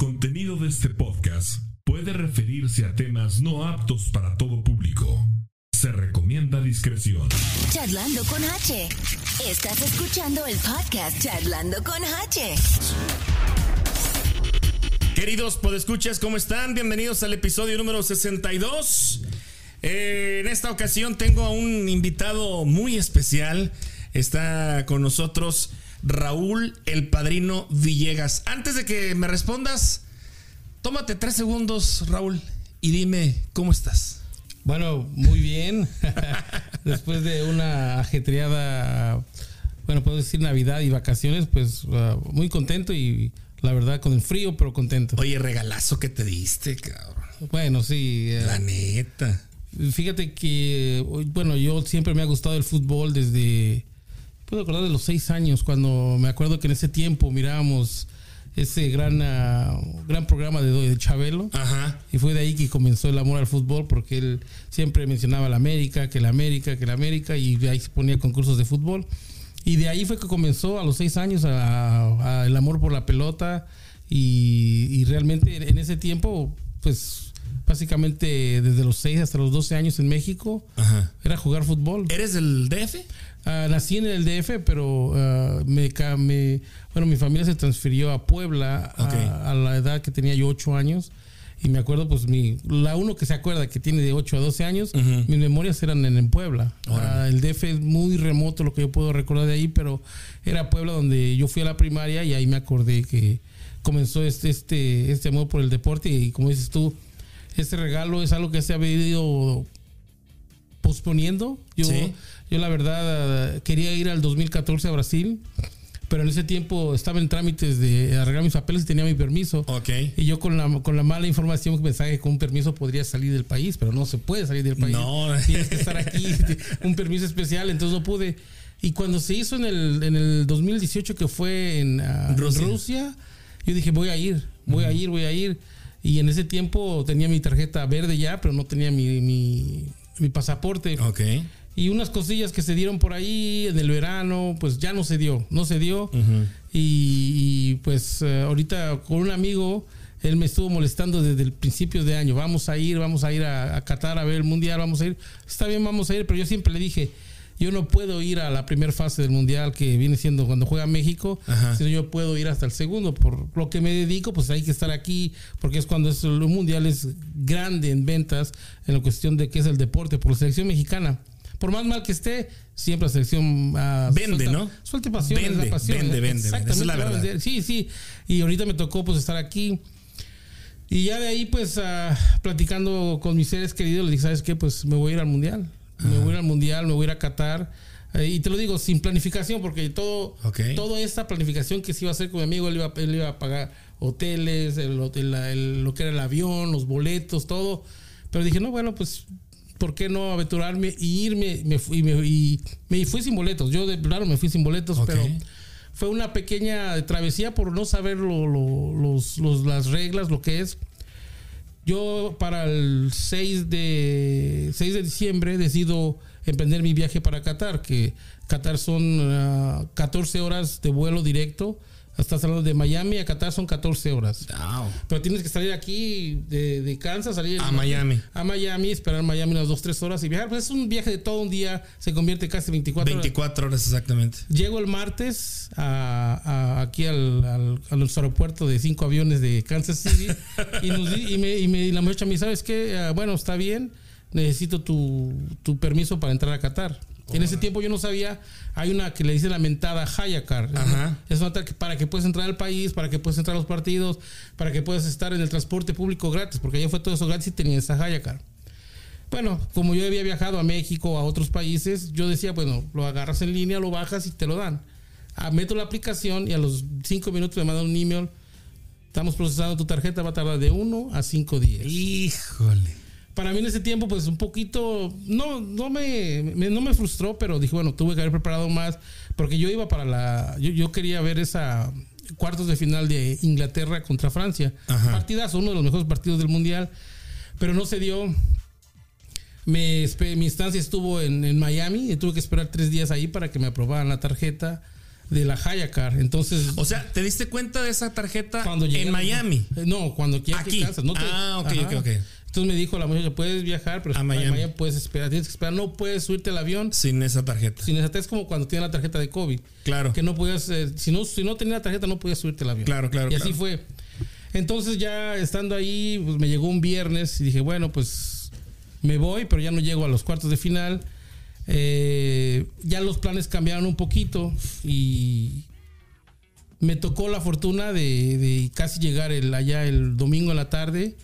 contenido de este podcast puede referirse a temas no aptos para todo público. Se recomienda discreción. Charlando con H. Estás escuchando el podcast Charlando con H. Queridos podescuchas, ¿cómo están? Bienvenidos al episodio número 62. Eh, en esta ocasión tengo a un invitado muy especial. Está con nosotros Raúl el Padrino Villegas. Antes de que me respondas, tómate tres segundos, Raúl, y dime cómo estás. Bueno, muy bien. Después de una ajetreada, bueno, puedo decir Navidad y vacaciones, pues uh, muy contento y la verdad con el frío, pero contento. Oye, regalazo que te diste, cabrón. Bueno, sí. eh, La neta. Fíjate que, bueno, yo siempre me ha gustado el fútbol desde, puedo acordar de los seis años, cuando me acuerdo que en ese tiempo mirábamos ese gran, ah, gran programa de, de Chabelo. Ajá. Y fue de ahí que comenzó el amor al fútbol, porque él siempre mencionaba la América, que la América, que la América, y de ahí se ponía concursos de fútbol. Y de ahí fue que comenzó a los seis años a- a el amor por la pelota. Y, y realmente en ese tiempo, pues básicamente desde los seis hasta los 12 años en México, Ajá. era jugar fútbol. ¿Eres del DF? Ah, nací en el DF, pero ah, me, me- bueno, mi familia se transfirió a Puebla a- Ok. a, la edad que tenía yo 8 años. Y me acuerdo, pues, mi, la uno que se acuerda que tiene de 8 a 12 años, Ujú. mis memorias eran en, en Puebla. Ah, el DF es muy remoto lo que yo puedo recordar de ahí, pero era Puebla donde yo fui a la primaria y ahí me acordé que comenzó este, este, este amor por el deporte. Y como dices tú, este regalo es algo que se ha venido posponiendo. Yo, Sí. Yo la verdad quería ir al 2014 a Brasil, pero en ese tiempo estaba en trámites de arreglar mis papeles y tenía mi permiso. Ok. Y yo con la, con la mala información que pensaba que con un permiso podría salir del país, pero no se puede salir del país. No. Tienes que estar aquí, un permiso especial, entonces no pude. Y cuando se hizo en el, en el 2018 que fue en ah, Rusia. Rusia. yo dije, voy a ir, voy a ir, voy a ir. Y en ese tiempo tenía mi tarjeta verde ya, pero no tenía mi, mi, mi pasaporte. Ok. Y unas cosillas que se dieron por ahí en el verano, pues ya no se dio, no se dio. y, y, pues eh, ahorita con un amigo, él me estuvo molestando desde el principio de año, vamos a ir, vamos a ir a, a Qatar a ver el mundial, vamos a ir. Está bien, vamos a ir, pero yo siempre le dije, yo no puedo ir a la primera fase del mundial que viene siendo cuando juega México, Ajá. sino yo puedo ir hasta el segundo. Por lo que me dedico, pues hay que estar aquí, porque es cuando es, el mundial es grande en ventas, en la cuestión de que es el deporte, por la selección mexicana. Por más mal que esté, siempre la selección ah, Vende, suelta- ¿no? Suelta pasión, Vende, la pasión. vende, ¿eh? vende, vende. Esa es la verdad. Sí, sí. Y ahorita me tocó pues estar aquí. Y ya de ahí, pues, ah, platicando con mis seres queridos, les dije, ¿sabes qué? Pues me voy a ir al mundial. Me voy a ir al mundial, me voy a ir a Qatar. Eh, y te lo digo sin planificación, porque todo, Ok. toda esta planificación que se iba a hacer con mi amigo, él iba, él iba a pagar hoteles, el- lo que era el avión, los boletos, todo. Pero dije, no, bueno, pues, ¿por qué no aventurarme y irme? Me fui, me, y me fui sin boletos. Yo, de claro, me fui sin boletos, pero fue una pequeña travesía por no saber lo- lo- los, los- las reglas, lo que es. Yo para el 6 de, 6 de diciembre decido emprender mi viaje para Qatar, que Qatar son ah, 14 horas de vuelo directo. Estás hablando de Miami a Qatar son 14 horas. Wow. Pero tienes que salir aquí de, de Kansas, salir A Miami. a Miami, esperar Miami unas 2, 3 horas y viajar. Pues es un viaje de todo un día, se convierte casi 24 horas. 24 horas exactamente. Llego el martes a, a- aquí al, al, a nuestro aeropuerto de cinco aviones de Kansas City y, nos y me, y me- y la muchacha me dice, ¿sabes qué? Ah, bueno, está bien, necesito tu, tu permiso para entrar a Qatar. En ese tiempo yo no sabía, hay una que le dice la mentada Hayakar. Ajá. Es una que para que puedas entrar al país, para que puedas entrar a los partidos, para que puedas estar en el transporte público gratis, porque allá fue todo eso gratis y tenía esa Hayakar. Bueno, como yo había viajado a México, a otros países, yo decía, bueno, lo agarras en línea, lo bajas y te lo dan. Ah, meto la aplicación y a los cinco minutos me mandan un email. Estamos procesando tu tarjeta, va a tardar de uno a cinco días. Híjole. Para mí en ese tiempo, pues un poquito, no, no me, me- no me frustró, pero dije, bueno, tuve que haber preparado más, porque yo iba para la, yo, yo quería ver esa cuartos de final de Inglaterra contra Francia. Ajá. Partidazo, uno de los mejores partidos del mundial, pero no se dio. Me, mi instancia estuvo en, en Miami y tuve que esperar tres días ahí para que me aprobaran la tarjeta. de la Hayacar. Entonces, O sea, ¿te diste cuenta de esa tarjeta cuando en Miami? Eh, No, cuando quieras Aquí. que Kansas, no te- Ah, ok, Ajá. ok, ok. Entonces me dijo la muchacha, puedes viajar, pero A Miami. Miami. puedes esperar, tienes que esperar, no puedes subirte al avión Sin esa tarjeta. sin esa es como cuando tiene la tarjeta de COVID. Claro. Que no podías, eh, si no, si no tenía la tarjeta, no podías subirte al avión. Claro, claro, Y así fue. Entonces ya estando ahí, pues me llegó un viernes y dije, bueno, pues me voy, pero ya no llego a los cuartos de final. Eh, ya los planes cambiaron un poquito y me tocó la fortuna de, de casi llegar el, allá el domingo en la tarde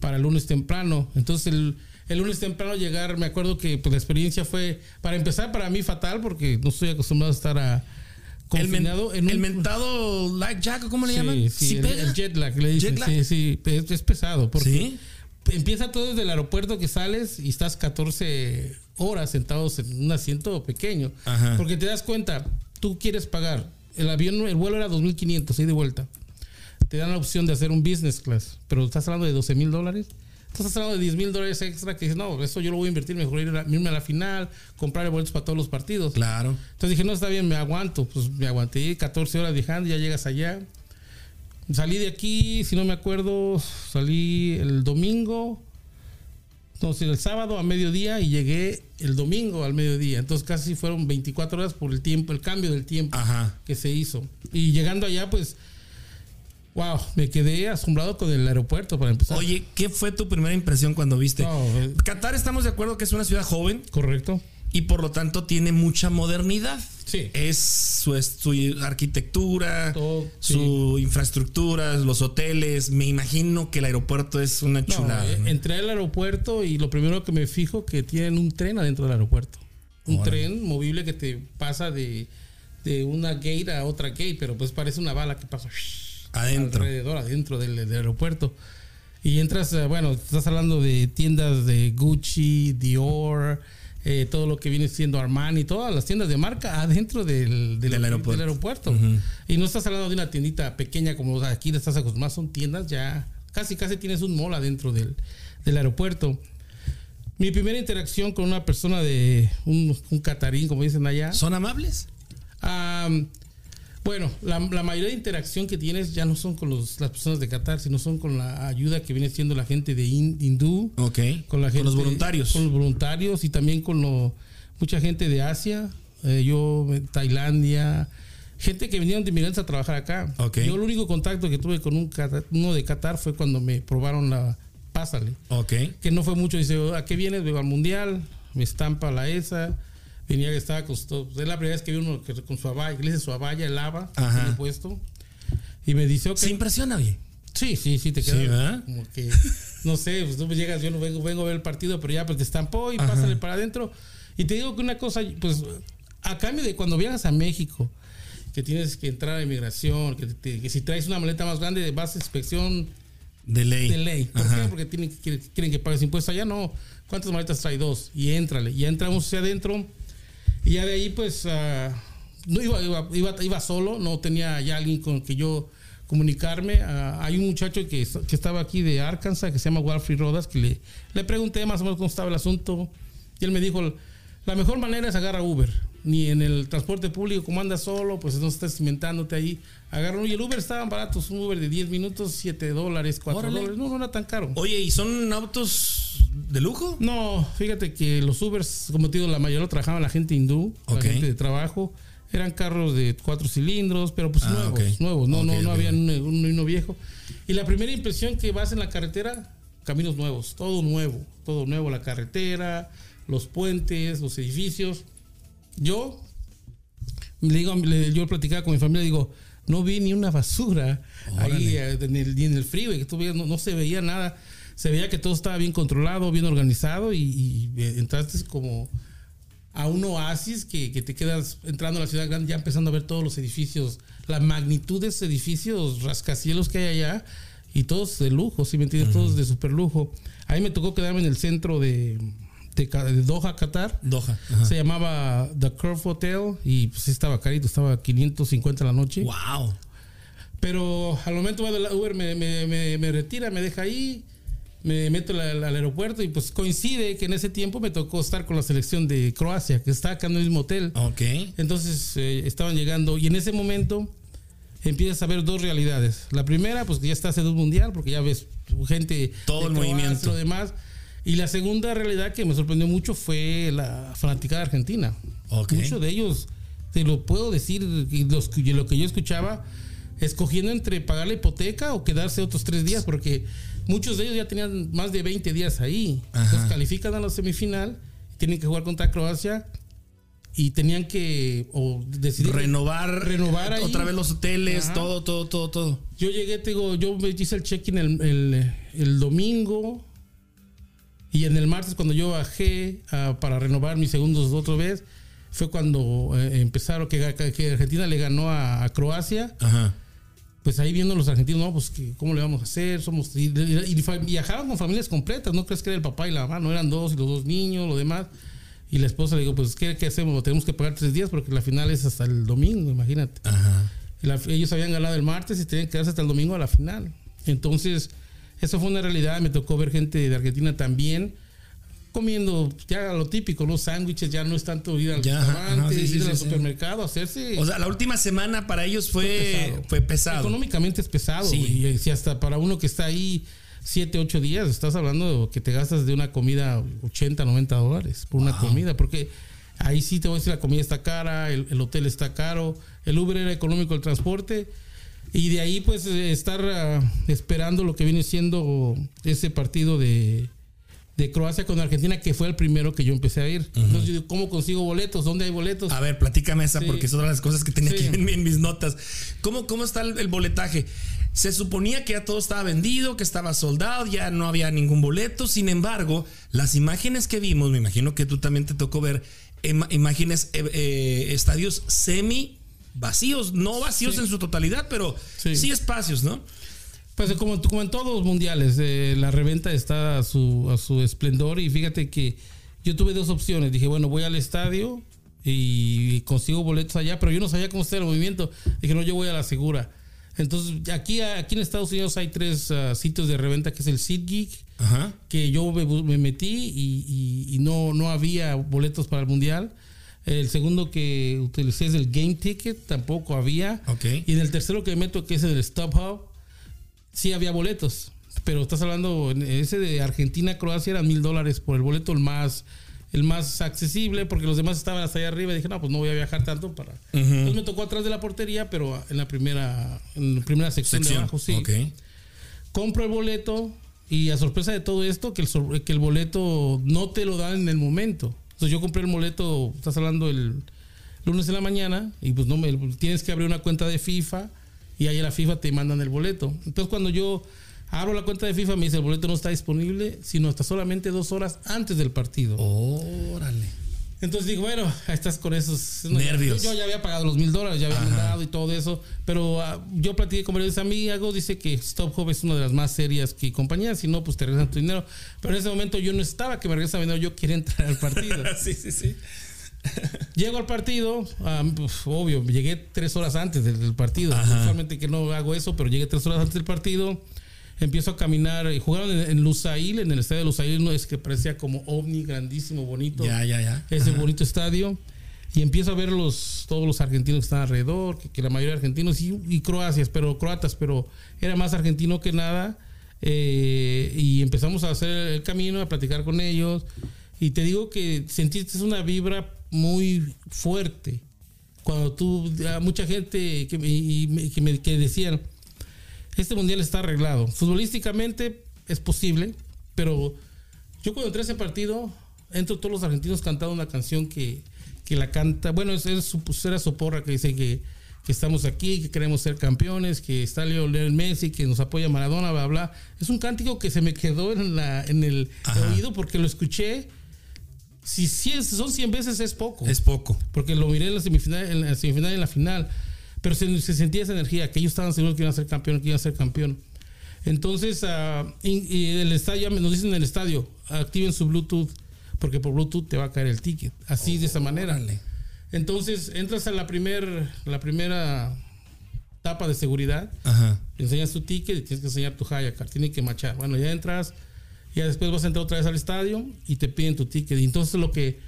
para el lunes temprano. Entonces el, el lunes temprano llegar, me acuerdo que pues, la experiencia fue, para empezar, para mí fatal porque no estoy acostumbrado a estar a, El, men- confinado en el un- mentado lag jack, ¿cómo le Sí, llaman? sí, ¿Sí el, pega? el jet lag, le dicen. Lag. Sí, sí, es, es pesado. Porque ¿Sí? empieza todo desde el aeropuerto que sales y estás 14 horas sentados en un asiento pequeño. Ajá. Porque te das cuenta, tú quieres pagar. El avión, el vuelo era 2.500, ahí de vuelta. Te dan la opción de hacer un business class, pero estás hablando de 12 mil dólares. Estás hablando de 10 mil dólares extra que dices, no, eso yo lo voy a invertir, mejor irme a la final, comprar boletos para todos los partidos. Claro. Entonces dije, no, está bien, me aguanto. Pues me aguanté 14 horas viajando, ya llegas allá. Salí de aquí, si no me acuerdo, salí el domingo, no, el sábado a mediodía y llegué el domingo al mediodía. Entonces casi fueron 24 horas por el tiempo, el cambio del tiempo Ajá. que se hizo. Y llegando allá, pues, wow, me quedé asombrado con el aeropuerto para empezar. Oye, ¿qué fue tu primera impresión cuando viste? No, eh, Qatar estamos de acuerdo que es una ciudad joven correcto. y por lo tanto tiene mucha modernidad. Sí. Es su, su arquitectura, Todo, su infraestructura, los hoteles. Me imagino que el aeropuerto es una No, chulada. eh, entré al aeropuerto y lo primero que me fijo que tienen un tren adentro del aeropuerto. Un tren movible que te pasa de, de una gate a otra gate, pero pues parece una bala que pasa Adentro. alrededor, adentro del, del aeropuerto. Y entras, eh, bueno, estás hablando de tiendas de Gucci, Dior, eh, todo lo que viene siendo Armani, todas las tiendas de marca adentro del, del, Del aeropuerto. del aeropuerto. Y no estás hablando de una tiendita pequeña como aquí estás acostumbrado, son tiendas ya, casi casi tienes un mall adentro del, del aeropuerto. Mi primera interacción con una persona de un, un catarín, como dicen allá, ¿Son amables? Am, bueno, la, la mayoría de interacción que tienes ya no son con los- las personas de Qatar, sino son con la ayuda que viene siendo la gente de hin- hindú, Ok. con la gente, Con los voluntarios. con los voluntarios y también con lo- mucha gente de Asia, eh, yo, Tailandia, gente que vinieron de inmigrantes a trabajar acá. Ok. Yo el único contacto que tuve con un uno de Qatar fue cuando me probaron la pásale Ok. que no fue mucho. Dice, ¿a qué vienes? Vengo al mundial, me estampa la esa. Venía que estaba su- es la primera vez que vi uno que con su abaya, que le dice su abaya, el lava, Ajá. puesto. Y me dice, ok. Se impresiona bien. Sí, sí, sí, te Sí, queda ¿verdad? como que, no sé, pues tú me llegas, yo no vengo, vengo a ver el partido, pero ya pues te estampó y pásale para adentro. Y te digo que una cosa, pues, a cambio de cuando viajas a México, que tienes que entrar a inmigración, que, te- que si traes una maleta más grande vas a inspección De ley. de ley. ¿Por Ajá. qué? Porque tienen, quieren, quieren que pagues impuestos. Allá no. ¿Cuántas maletas trae? Dos. Y éntrale. Y ya entramos hacia adentro. Y ya de ahí, pues, ah, no iba, iba, iba, iba solo. No tenía ya alguien con que yo comunicarme. Ah, hay un muchacho que, que estaba aquí de Arkansas, que se llama Walfrey Rodas, que le, le pregunté más o menos cómo estaba el asunto. Y él me dijo, la mejor manera es agarrar Uber. Ni en el transporte público, como andas solo, pues no estás cimentándote ahí. Agarra uno. Y el Uber estaban baratos. Un Uber de 10 minutos, 7 dólares, 4 Órale. dólares. No, no era tan caro. Oye, ¿y son autos de lujo? No, fíjate que los Ubers, como te digo, la mayoría lo trabajaba la gente hindú, la gente de trabajo. Eran carros de cuatro cilindros, pero pues Ah, nuevos, ok. nuevos. No, Ok, no, no había un, un- uno viejo. Y la primera impresión que vas en la carretera, caminos nuevos, todo nuevo, todo nuevo, la carretera, los puentes, los edificios. Yo le digo, le- yo platicaba con mi familia, digo, no vi ni una basura ahí eh, en el, ni en el freeway, que no, no se veía nada. Se veía que todo estaba bien controlado, bien organizado y, y, eh, entraste como a un oasis que, que te quedas entrando a la ciudad grande ya empezando a ver todos los edificios, la magnitud de esos edificios, rascacielos que hay allá y todos de lujo, si me entiendes, todos de super lujo. Ahí me tocó quedarme en el centro de, de, de Doha, Qatar. Doha. Ajá. Se llamaba The Curve Hotel y pues estaba carito, estaba 550 la noche. Wow. Pero al momento de la Uber me, me, me, me retira, me deja ahí. me meto al, al aeropuerto y pues coincide que en ese tiempo me tocó estar con la selección de Croacia, que está acá en el mismo hotel. Ok. Entonces eh, estaban llegando y en ese momento empiezas a ver dos realidades. La primera, pues que ya estás en un mundial, porque ya ves gente. Todo de el Croacia, movimiento. Lo demás. Y la segunda realidad que me sorprendió mucho fue la fanaticada argentina. Ok. Muchos de ellos, te lo puedo decir, los- lo que yo escuchaba, escogiendo entre pagar la hipoteca o quedarse otros tres días, porque muchos de ellos ya tenían más de 20 días ahí. Ajá. Entonces califican a la semifinal, tienen que jugar contra Croacia y tenían que o decidir Renovar, Renovar ahí. otra vez los hoteles, Ajá. todo, todo, todo, todo. Yo llegué, te digo, yo me hice el check-in el, el- el domingo y en el martes cuando yo bajé ah, para renovar mis segundos otra vez, fue cuando eh, empezaron, que, que Argentina le ganó a, a Croacia. Ajá. Pues ahí viendo los argentinos, no, pues que, ¿cómo le vamos a hacer? Somos y, y- y viajaban con familias completas, no crees que era el papá y la mamá, no eran dos y los dos niños, lo demás. Y la esposa le digo, pues ¿qué, qué hacemos? Tenemos que pagar tres días porque la final es hasta el domingo, imagínate. Ajá. La- ellos habían ganado el martes y tenían que quedarse hasta el domingo a la final. Entonces, eso fue una realidad. Me tocó ver gente de Argentina también comiendo ya lo típico, los sándwiches, ya no es tanto ir al Ya, ajá, restaurante, ajá, sí, sí, ir sí, al supermercado, hacerse. O sea, la última semana para ellos fue, fue pesado. Económicamente es pesado. Sí. Y si hasta para uno que está ahí 7, 8 días, estás hablando de que te gastas de una comida 80, 90 dólares por una comida. Porque ahí sí te voy a decir, la comida está cara, el, el hotel está caro, el Uber era económico, el transporte. Y de ahí pues eh, estar ah, esperando lo que viene siendo ese partido de, de Croacia con Argentina, que fue el primero que yo empecé a ir. Entonces yo digo, ¿cómo consigo boletos? ¿Dónde hay boletos? A ver, platícame esa Sí. porque es otra de las cosas que tenía Sí. aquí en, mi- en mis notas. ¿Cómo, cómo está el, el boletaje? Se suponía que ya todo estaba vendido, que estaba soldado, ya no había ningún boleto. Sin embargo, las imágenes que vimos, me imagino que tú también te tocó ver imágenes, eh, eh, estadios semi vacíos, no vacíos Sí. en su totalidad, pero sí. Sí. espacios, ¿no? Pues como, como en todos los mundiales, eh, la reventa está a su, a su esplendor y fíjate que yo tuve dos opciones. Dije, bueno, voy al estadio y consigo boletos allá, pero yo no sabía cómo estaba el movimiento. Dije, no, yo voy a la segura. Entonces, aquí, aquí en Estados Unidos hay tres ah, sitios de reventa, que es el SeatGeek, que yo me, metí y, y- y no, no había boletos para el mundial. El segundo que utilicé es el Game Ticket, tampoco había. Ok. Y en el tercero que me meto, que es el StubHub, sí había boletos. Pero estás hablando, ese de Argentina-Croacia eran mil dólares por el boleto, el más, el más accesible, porque los demás estaban hasta allá arriba. Y dije, no, pues no voy a viajar tanto para. Entonces me tocó atrás de la portería, pero en la primera, en la primera sección, de abajo, sí Ok. compro el boleto y a sorpresa de todo esto, que el, que el boleto no te lo dan en el momento. Entonces yo compré el boleto, estás hablando el lunes de la mañana, y pues no me tienes que abrir una cuenta de FIFA y ahí a la FIFA te mandan el boleto. Entonces cuando yo abro la cuenta de FIFA me dice el boleto no está disponible, sino hasta solamente dos horas antes del partido. Órale. Entonces digo, bueno, estás con esos Nervios. Yo, yo ya había pagado los mil dólares, ya había mandado y todo eso, pero ah, yo platiqué con varios amigos, dice que Stop Hub es una de las más serias que compañías, si no, pues te regresan tu dinero. Pero en ese momento yo no estaba que me regresan dinero, yo quería entrar al partido. sí, sí, sí. Llego al partido, ah, pues, obvio, llegué tres horas antes del, del partido. Usualmente que no hago eso, pero llegué tres horas antes del partido. Empiezo a caminar. y Jugaron en, en Lusail, en el estadio de Lusail, no es que parecía como ovni, grandísimo, bonito Ya, ya, ya. ese bonito estadio y empiezo a ver los, todos los argentinos que están alrededor, que, que la mayoría argentinos y, y croacias, pero croatas, pero era más argentino que nada. eh, y empezamos a hacer el camino, a platicar con ellos. Y te digo que sentiste una vibra muy fuerte. Cuando tú, a mucha gente que y me- que me que decían, este mundial está arreglado. Futbolísticamente es posible, pero yo cuando entré a ese partido, entro todos los argentinos cantando una canción que, que la canta. Bueno, su, pues, era su porra que dice que, que estamos aquí, que queremos ser campeones, que está Leo Lionel Messi, que nos apoya Maradona, bla, bla. Es un cántico que se me quedó en, la, en el Ajá. oído porque lo escuché. Si, si son 100 veces es poco Es poco. porque lo miré en la semifinal, en la semifinal y en la final. Pero se, se sentía esa energía, que ellos estaban seguros que iban a ser campeón, que iban a ser campeón. Entonces, y, y el estadio, nos dicen en el estadio, activen su Bluetooth, porque por Bluetooth te va a caer el ticket. Así, de esa manera. Entonces, entras a la, primer, la primera etapa de seguridad, Ajá. enseñas tu ticket y tienes que enseñar tu Hayakar, tiene que machar. Bueno, ya entras, Y ya después vas a entrar otra vez al estadio y te piden tu ticket. Y entonces lo que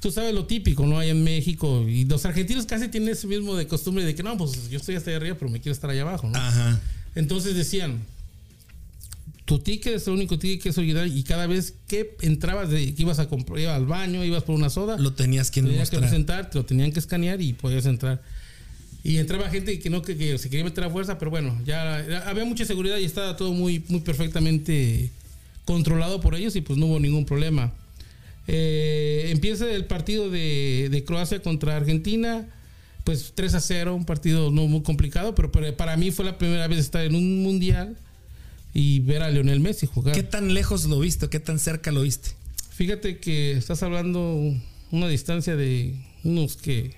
tú sabes lo típico, ¿no? Hay en México y los argentinos casi tienen ese mismo de costumbre de que no, pues yo estoy hasta allá arriba, pero me quiero estar allá abajo, ¿no? Ajá. Entonces decían, tu ticket es el único ticket que es original y cada vez que entrabas, de, que ibas a comprar, ibas al baño, ibas por una soda, Lo tenías que tenías que presentar, te lo tenían que escanear y podías entrar. Y entraba gente que no que, que se quería meter a fuerza, pero bueno, ya ya había mucha seguridad y estaba todo muy, muy perfectamente controlado por ellos y pues no hubo ningún problema. Eh, empieza el partido de, de Croacia contra Argentina, pues 3 a 0, un partido no muy complicado, pero para, para mí fue la primera vez estar en un mundial y ver a Lionel Messi jugar. ¿Qué tan lejos lo viste? ¿Qué tan cerca lo viste? Fíjate que estás hablando una distancia de unos que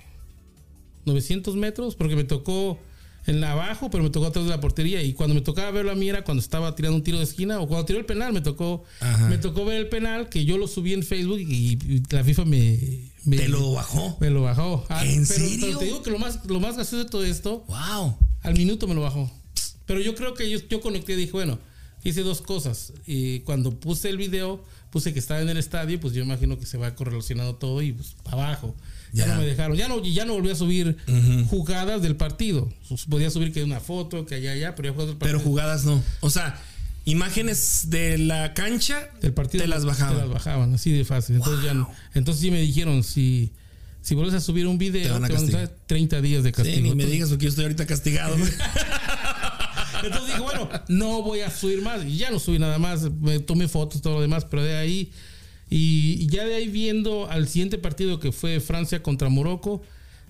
900 metros, porque me tocó en la abajo, pero me tocó atrás de la portería. Y cuando me tocaba verlo a mí era cuando estaba tirando un tiro de esquina o cuando tiró el penal, me tocó, Ajá. me tocó ver el penal que yo lo subí en Facebook y, y la FIFA me, me- ¿Te lo bajó? me lo bajó. Ah, ¿En pero, serio? pero te digo que lo más, lo más gracioso de todo esto, ¡Wow! al minuto me lo bajó. Pero yo creo que yo, yo conecté y dije, bueno, hice dos cosas. Y cuando puse el video, puse que estaba en el estadio, pues yo imagino que se va correlacionado todo y pues para abajo. Ya, Ya. no me dejaron. Ya no, ya no volví a subir jugadas del partido. Pues, Podía subir que una foto, que allá, allá, pero ya jugadas Pero jugadas no. O sea, imágenes de la cancha del partido te las Te bajaban. las bajaban, así de fácil. Entonces, ya no- entonces sí me dijeron, si, si vuelves a subir un video, Te te van van a castigar. dar 30 días de Sí, castigo. ni me digas porque yo estoy ahorita castigado. Entonces dije, bueno, no voy a subir más. Y ya no subí nada más. Me tomé fotos, todo lo demás, pero de ahí. Y, y ya de ahí viendo al siguiente partido que fue Francia contra Morocco.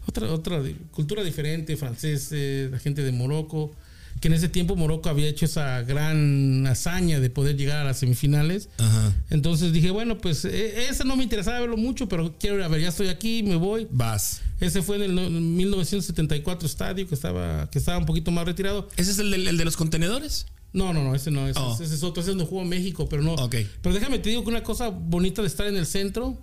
Otra, otra cultura diferente, franceses, la gente de Morocco. Que en ese tiempo Morocco había hecho esa gran hazaña de poder llegar a las semifinales. Ajá. Entonces dije, bueno, pues e- ese no me interesaba verlo mucho, pero quiero ir a ver, ya estoy aquí, me voy. Vas. Ese fue en el no- 1974 estadio, que estaba, que estaba un poquito más retirado. ¿Ese es el, del- el de los contenedores? No, no, no, ese no, ese, Oh. ese es otro, ese es donde jugó México, pero no. Ok. Pero déjame te digo que una cosa bonita de estar en el centro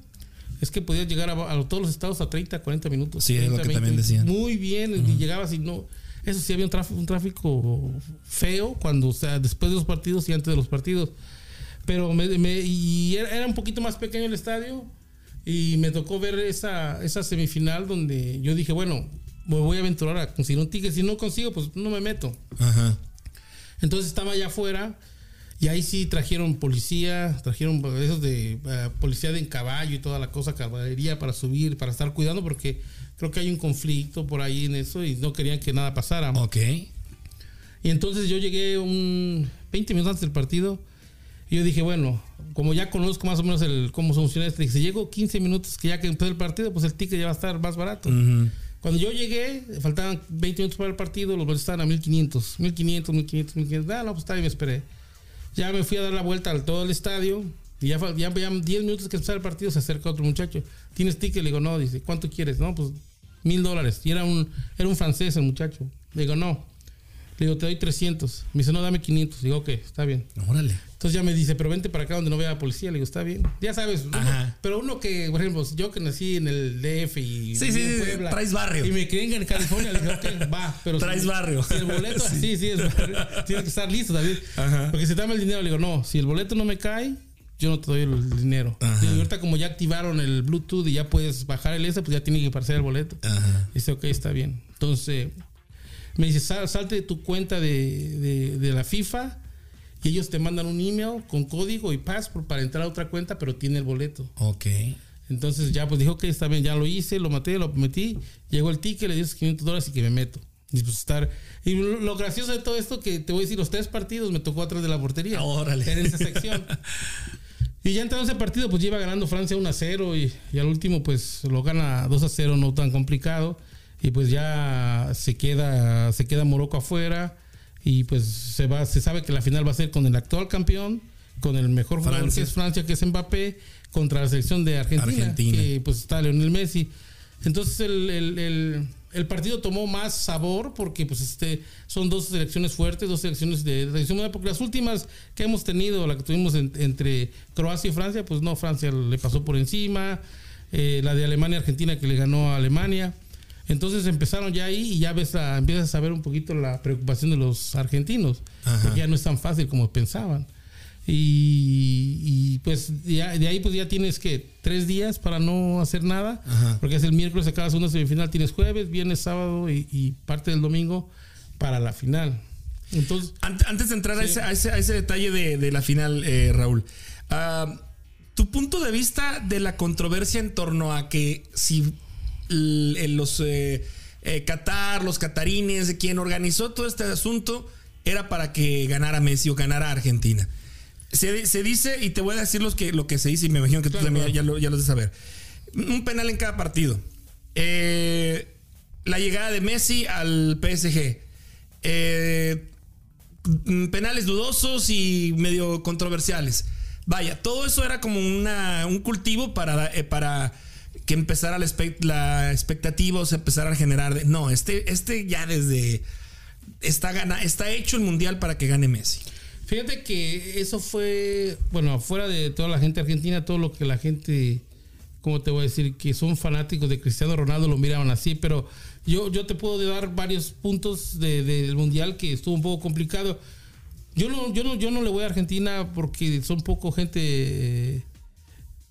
es que podías llegar a, a todos los estados a 30, 40 minutos. Sí, es lo 30, que también decían. Muy bien, y llegabas y no. Eso sí, había un tráfico, un tráfico feo cuando, o sea, después de los partidos y antes de los partidos. Pero me, me- y era, era un poquito más pequeño el estadio y me tocó ver esa, esa semifinal donde yo dije, bueno, me voy a aventurar a conseguir un ticket. Si no consigo, pues no me meto. Ajá. Entonces estaba allá afuera y ahí sí trajeron policía, trajeron esos de eh, policía de en caballo y toda la cosa, caballería para subir, para estar cuidando porque creo que hay un conflicto por ahí en eso y no querían que nada pasara. Ok. Y entonces yo llegué un 20 minutos antes del partido y yo dije, bueno, como ya conozco más o menos el cómo funciona esto, dije, si llego 15 minutos que ya que empezó el partido, pues el ticket ya va a estar más barato. Ujú. Cuando yo llegué, faltaban 20 minutos para el partido, los boletos estaban a 1500, 1500, 1500, 1500. Ah, no, pues está bien, me esperé. Ya me fui a dar la vuelta al todo el estadio y ya, ya, ya 10 minutos que empezara el partido se acerca otro muchacho. ¿Tienes ticket? Le digo, no, dice, ¿cuánto quieres? No, pues mil dólares. Y era un, era un francés el muchacho. Le digo, no. Le digo, te doy 300. Me dice, no, dame 500. Digo, ok, está bien. Órale. Entonces ya me dice, pero vente para acá donde no vea la policía. Le digo, está bien. Ya sabes, uno- pero uno que, por ejemplo, yo que nací en el DF y Sí, sí, en sí, Puebla, traes barrio. Y me crié en California, le dije, ok, va. Pero Traes si- barrio. Si el boleto, sí, sí, es barrio. Tienes que estar listo también. Ajá. Porque si te dame el dinero, le digo, no, si el boleto no me cae, yo no te doy el dinero. Y ahorita como ya activaron el Bluetooth y ya puedes bajar el S, pues ya tiene que aparecer el boleto. Ajá. Dice, ok, está bien. Entonces, me dice, "Sal- salte de tu cuenta de, de- de la FIFA ellos te mandan un email con código y passport para entrar a otra cuenta, pero tiene el boleto. Ok. Entonces ya pues dijo, ok, está bien, ya lo hice, lo maté, lo metí, llegó el ticket, le di esos 500 dólares y que me meto. Y pues estar... Y lo, lo gracioso de todo esto, que te voy a decir, los tres partidos me tocó atrás de la portería. Órale. En esa sección. Y ya entrando ese partido, pues lleva ganando Francia 1 a 0 y, y al último, pues lo gana 2 a 0, no tan complicado. Y pues ya se queda, se queda Morocco afuera y pues se va, se sabe que la final va a ser con el actual campeón, con el mejor jugador Francia. que es Francia, que es Mbappé, contra la selección de Argentina, Argentina. que pues está Lionel Messi. Entonces el, el- el- el partido tomó más sabor porque pues este son dos selecciones fuertes, dos selecciones de tradición porque las últimas que hemos tenido, la que tuvimos en- entre Croacia y Francia, pues no, Francia le pasó por encima, eh, la de Alemania Argentina que le ganó a Alemania. Entonces empezaron ya ahí y ya ves a- empiezas a ver un poquito la preocupación de los argentinos, Ajá. porque ya no es tan fácil como pensaban. Y, y, pues ya- de ahí pues ya tienes que tres días para no hacer nada, Ajá. porque es el miércoles acabas una semifinal, tienes jueves, viernes, sábado y, y parte del domingo para la final. Entonces, Ant- Antes de entrar a, ese, a, ese, a ese detalle de, de la final, eh, Raúl, ah, tu punto de vista de la controversia en torno a que si los eh, eh, Qatar, los catarines, quien organizó todo este asunto, era para que ganara Messi o ganara Argentina. Se, se dice, y te voy a decir los que, lo que se dice, y me imagino que tú también ya lo, ya lo has de saber. Un penal en cada partido. Eh, la llegada de Messi al PSG. Eh, mm, penales dudosos y medio controversiales. Vaya, todo eso era como una, un cultivo para, eh, para que empezara la, expect- la expectativa o se empezara a generar. no, este, este ya desde. Está, gana, está hecho el mundial para que gane Messi. Fíjate que eso fue, bueno, afuera de toda la gente argentina, todo lo que la gente, ¿cómo te voy a decir? Que son fanáticos de Cristiano Ronaldo lo miraban así, pero yo, yo te puedo dar varios puntos de- del Mundial que estuvo un poco complicado. Yo no, yo no, yo no le voy a Argentina porque son poco gente, eh,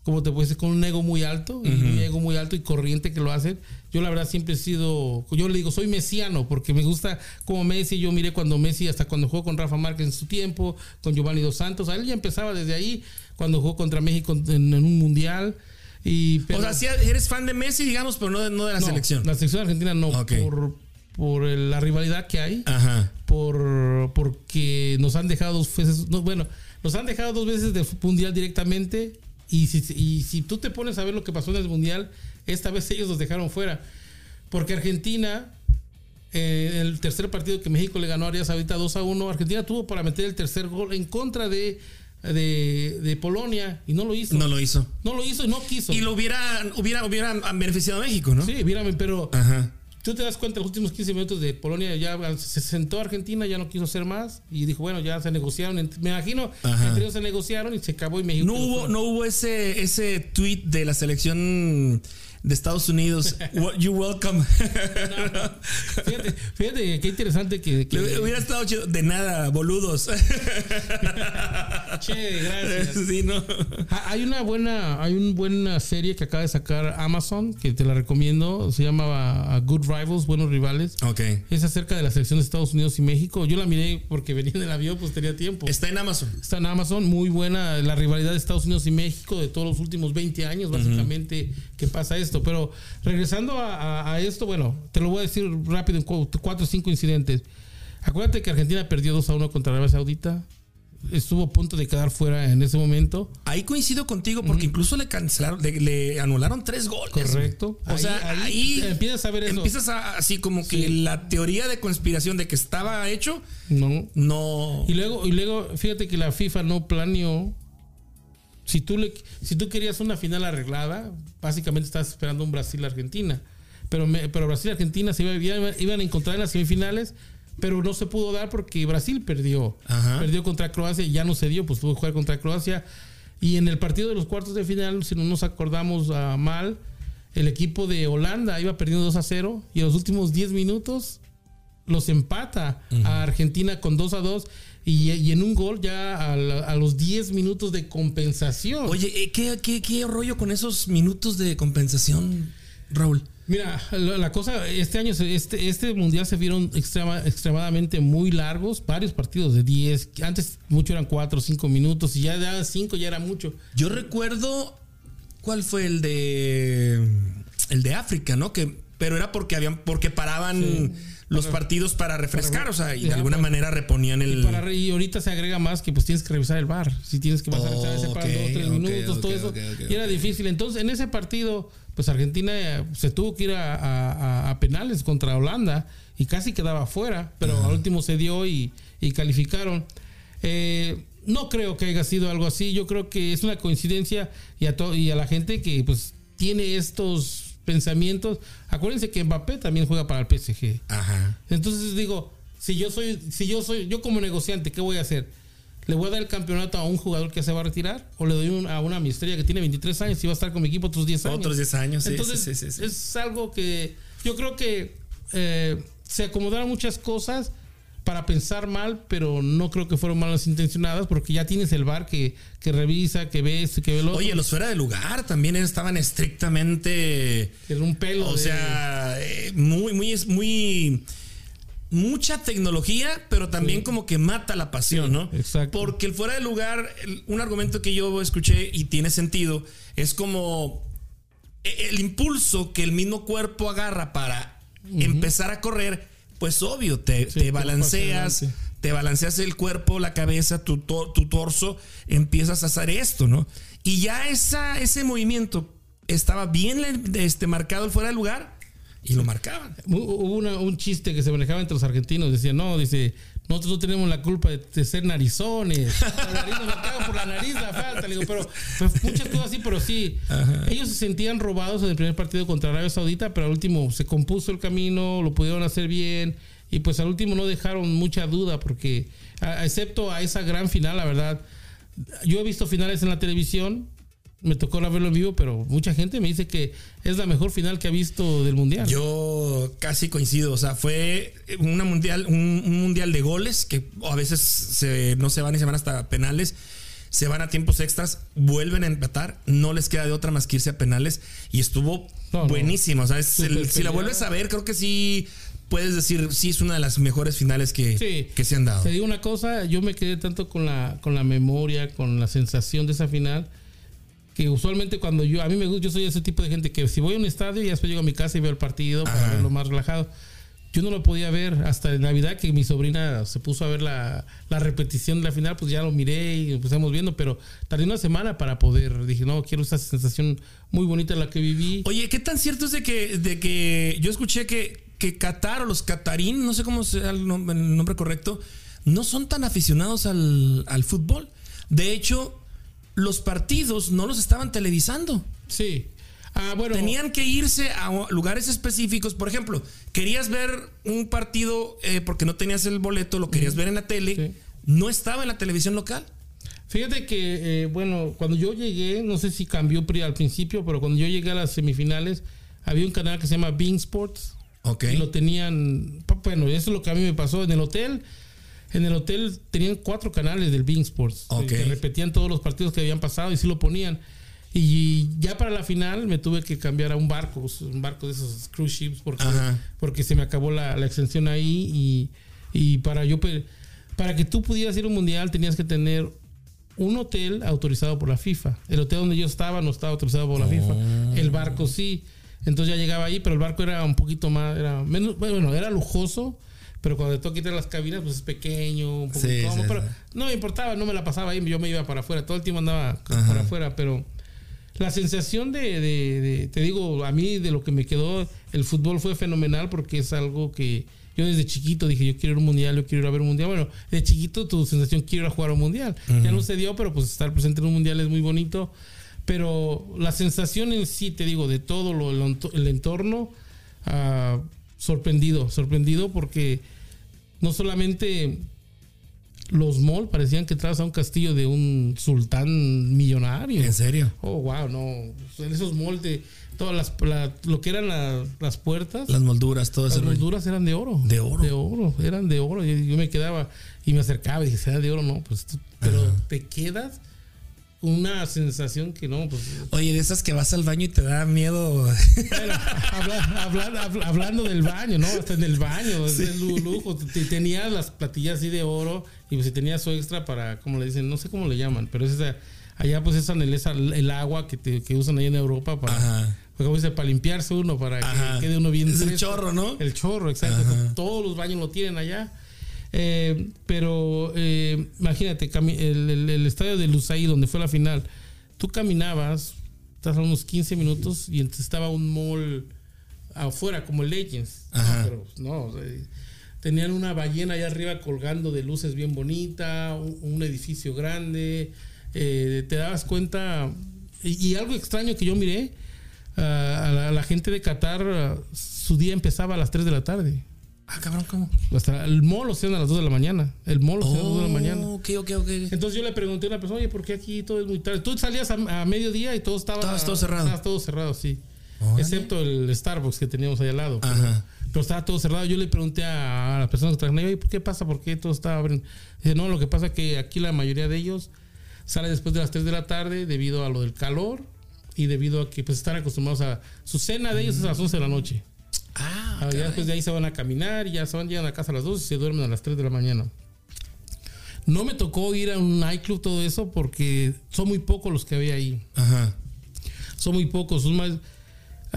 como te puedes decir, con un ego muy alto, y un ego muy alto y corriente que lo hacen. Yo la verdad siempre he sido, yo le digo, soy mesiano, porque me gusta como Messi, yo miré cuando Messi, hasta cuando jugó con Rafa Márquez en su tiempo, con Giovanni Dos Santos, a él ya empezaba desde ahí, cuando jugó contra México en, en un mundial. Y, pero- o sea, sí eres fan de Messi, digamos, pero no de, no de la no, selección. La selección argentina no, por, por la rivalidad que hay Ajá. por porque nos han dejado dos veces, no, bueno, nos han dejado dos veces del mundial directamente y si, y si tú te pones a ver lo que pasó en el mundial, esta vez ellos nos dejaron fuera, porque Argentina eh, el tercer partido que México le ganó a Arabia Saudita 2 a 1, Argentina tuvo para meter el tercer gol en contra de, de, de Polonia y no lo hizo. No lo hizo. No lo hizo y no quiso. Y lo hubiera, hubiera, hubiera beneficiado a México, ¿no? Sí, mírame, pero Ajá. Tú te das cuenta, los últimos 15 minutos de Polonia ya se sentó Argentina, ya no quiso hacer más y dijo, bueno, ya se negociaron. Me imagino Ajá. entre ellos se negociaron y se acabó y México. No hubo, no hubo ese, ese tweet de la selección de Estados Unidos. You welcome. Fíjate, fíjate qué interesante que. que- hubiera estado chido. De nada, boludos. che, gracias. sí, no. Hay una buena, hay una buena serie que acaba de sacar Amazon que te la recomiendo. Se llama uh, Good Rivals, Buenos Rivales. Ok. Es acerca de la selección de Estados Unidos y México. Yo la miré porque venía en el avión, pues tenía tiempo. Está en Amazon. Está en Amazon, muy buena la rivalidad de Estados Unidos y México de todos los últimos 20 años, básicamente, que pasa esto. Pero regresando a, a- a esto, bueno, te lo voy a decir rápido en cu- cuatro o cinco incidentes. Acuérdate que Argentina perdió 2 a 1 contra Arabia Saudita. Estuvo a punto de quedar fuera en ese momento. Ahí coincido contigo porque incluso le cancelaron, le, le anularon tres goles. Correcto. O sea, ahí, empiezas a ver eso. Empiezas a, así como que Sí. la teoría de conspiración de que estaba hecho, No. no. Y luego, y luego, fíjate que la FIFA no planeó. Si tú, le, si tú querías una final arreglada, básicamente estabas esperando un Brasil-Argentina. Pero, me- pero Brasil-Argentina se iba, iba- iban a encontrar en las semifinales, pero no se pudo dar porque Brasil perdió. Ajá. Perdió contra Croacia y ya no se dio, pues tuvo que jugar contra Croacia. Y en el partido de los cuartos de final, si no nos acordamos ah, mal, el equipo de Holanda iba perdiendo 2 a 0 y en los últimos 10 minutos los empata a Argentina con 2 a 2 y, y en un gol ya a, la- a los 10 minutos de compensación. Oye, eh, ¿qué, qué, qué rollo con esos minutos de compensación, Raúl? Mira, la, la cosa, este año, este, este mundial se vieron extrema- extremadamente muy largos, varios partidos de 10, antes mucho eran 4 o 5 minutos y ya de 5 ya era mucho. Yo recuerdo cuál fue el de el de África, ¿no? Que pero era porque habían porque paraban los partidos para refrescar, o sea, y de alguna para- manera reponían el Y, para, y ahorita se agrega más que pues tienes que revisar el bar. Si tienes que pasar Oh, ese par dos, tres minutos, todo eso. y era difícil. Entonces, en ese partido, pues Argentina eh, se tuvo que ir a, a- a- a penales contra Holanda y casi quedaba fuera, pero al último se dio y, y calificaron. Eh, no creo que haya sido algo así. Yo creo que es una coincidencia y a, y a la gente que pues tiene estos pensamientos. Acuérdense que Mbappé también juega para el PSG. Ajá. Entonces digo, si yo soy, si yo soy, yo como negociante, ¿qué voy a hacer? ¿Le voy a dar el campeonato a un jugador que se va a retirar? ¿O le doy un- a una mi estrella que tiene 23 años y va a estar con mi equipo otros 10 años? Otros 10 años, sí, Entonces, sí, sí. es algo que yo creo que eh, se acomodaron muchas cosas, para pensar mal, pero no creo que fueron malas intencionadas porque ya tienes el bar que, que revisa, que ves, que ve lo Oye, los fuera de lugar también estaban estrictamente. Era un pelo. O de- sea, eh, muy, muy, es muy. Mucha tecnología, pero también como que mata la pasión, ¿no? exacto. Porque el fuera de lugar, un argumento que yo escuché y tiene sentido, es como e- el impulso que el mismo cuerpo agarra para empezar a correr, pues obvio, te, Sí, balanceas, te balanceas el cuerpo, la cabeza, tu, tu torso, empiezas a hacer esto, ¿no? Y ya esa, ese movimiento estaba bien este, marcado fuera de lugar y lo marcaban. Hu- Hubo una- un chiste que se manejaba entre los argentinos. Decía, no, dice, nosotros no tenemos la culpa de, de ser narizones. La nariz nos por la nariz la falta. Le digo, pero pues, muchas cosas así, pero sí. Ellos se sentían robados en el primer partido contra Arabia Saudita, pero al último se compuso el camino, lo pudieron hacer bien. Y pues al último no dejaron mucha duda, porque, a- excepto a esa gran final, la verdad, yo he visto finales en la televisión. Me tocó la verlo en vivo, pero mucha gente me dice que es la mejor final que ha visto del mundial. Yo casi coincido, o sea, fue una mundial, un, un mundial de goles que a veces se- no se van y se van hasta penales, se van a tiempos extras, vuelven a empatar, no les queda de otra más que irse a penales y estuvo No, buenísimo, o sea, es el- Súper si la vuelves a ver, creo que sí puedes decir, sí es una de las mejores finales que, Sí. que se han dado. Te digo una cosa, yo me quedé tanto con la, con la memoria, con la sensación de esa final, que usualmente cuando yo, a mí me gusta, yo soy ese tipo de gente que si voy a un estadio y después llego a mi casa y veo el partido para verlo más relajado. Yo no lo podía ver hasta en Navidad que mi sobrina se puso a ver la, la repetición de la final, pues ya lo miré y empezamos viendo, pero tardé una semana para poder, dije, no, quiero esa sensación muy bonita la que viví. Oye, ¿qué tan cierto es de que, de que yo escuché que, que Qatar o los catarín, no sé cómo sea el nombre, el nombre correcto, no son tan aficionados al, al fútbol? De hecho, los partidos no los estaban televisando. Sí. Ah, bueno. Tenían que irse a lugares específicos. Por ejemplo, querías ver un partido eh, porque no tenías el boleto, lo querías ver en la tele, Sí. no estaba en la televisión local. Fíjate que, eh, bueno, cuando yo llegué, no sé si cambió al principio, pero cuando yo llegué a las semifinales, había un canal que se llama Bean Sports. Ok. Y lo tenían, bueno, eso es lo que a mí me pasó en el hotel. En el hotel tenían cuatro canales del Bean Sports. Ok. Que repetían todos los partidos que habían pasado y sí lo ponían. Y ya para la final me tuve que cambiar a un barco, un barco de esos cruise ships, porque, Ajá. porque se me acabó la, la extensión ahí. Y, y para yo para que tú pudieras ir a un mundial tenías que tener un hotel autorizado por la FIFA. El hotel donde yo estaba no estaba autorizado por la FIFA. El barco sí. Entonces ya llegaba ahí, pero el barco era un poquito más, era menos, bueno, era lujoso, pero cuando te quitar las cabinas, pues es pequeño, un poco Sí, incómodo, sí, pero sí. no me importaba, no me la pasaba ahí, yo me iba para afuera, todo el tiempo andaba Ajá. para afuera, pero la sensación de, de- de- te digo, a mí de lo que me quedó, el fútbol fue fenomenal porque es algo que yo desde chiquito dije, yo quiero ir a un mundial, yo quiero ir a ver un mundial. Bueno, de chiquito tu sensación, quiero ir a jugar a un mundial. Ya no se dio, pero pues estar presente en un mundial es muy bonito. Pero la sensación en sí, te digo, de todo lo, el, ento- el entorno, ah, sorprendido, sorprendido porque no solamente los malls parecían que entrabas a un castillo de un sultán millonario. ¿En serio? Oh, wow, no. En esos malls de todas las, la- lo que eran la- las puertas, Las molduras, todo las rollo. molduras eran de oro. De oro. De oro, eran de oro. Y yo me quedaba y me acercaba y dije, ¿será de oro? No, pues, tú- pero te quedas una sensación que no, pues. Oye, de esas que vas al baño y te da miedo. Bueno, habla- habla- habla- hablando del baño, ¿no? Hasta en el baño, es el lu- lujo. Te- Tenías las platillas así de oro y pues si tenías su extra para, como le dicen, no sé cómo le llaman, pero es esa, allá pues esa- el agua que, te- que usan ahí en Europa para, Ajá. pues, como dice, para limpiarse uno, para Ajá. que quede uno bien Es el chorro, ¿no? El chorro, exacto. Ajá. Todos los baños lo tienen allá. Eh, pero eh, imagínate, el, el- el estadio de Lusaí, donde fue la final, tú caminabas, estás a unos 15 minutos y entonces estaba un mall afuera, como el Legends. Ajá. pero no, tenían una ballena allá arriba colgando de luces bien bonita, un, un edificio grande. eh, te dabas cuenta, y, y algo extraño que yo miré, ah, a la, a la gente de Qatar, ah, su día empezaba a las 3 de la tarde. Ah, cabrón, ¿cómo? Hasta el mall lo cierran a las 2 de la mañana. El mall lo cierran a las 2 de la mañana. Ok, ok, ok. Entonces yo le pregunté a una persona, oye, ¿por qué aquí todo es muy tarde? Tú salías a, a mediodía y todo estaba... Todo cerrado. Estaba todo cerrado, sí. Excepto el Starbucks que teníamos ahí al lado. Pero, Ajá. pero estaba todo cerrado. Yo le pregunté a, a las personas que ahí, "Oye, ¿por qué pasa? ¿Por qué todo está abriendo? Dice, no, lo que pasa es que aquí la mayoría de ellos sale después de las 3 de la tarde debido a lo del calor y debido a que pues están acostumbrados a su cena de ellos es a las 11 de la noche. Ah, Ah, ya caray. después de ahí se van a caminar, ya se van, llegan a casa a las 12 y se duermen a las 3 de la mañana. No me tocó ir a un nightclub, todo eso, porque son muy pocos los que había ahí. Ajá. Son muy pocos. Son más,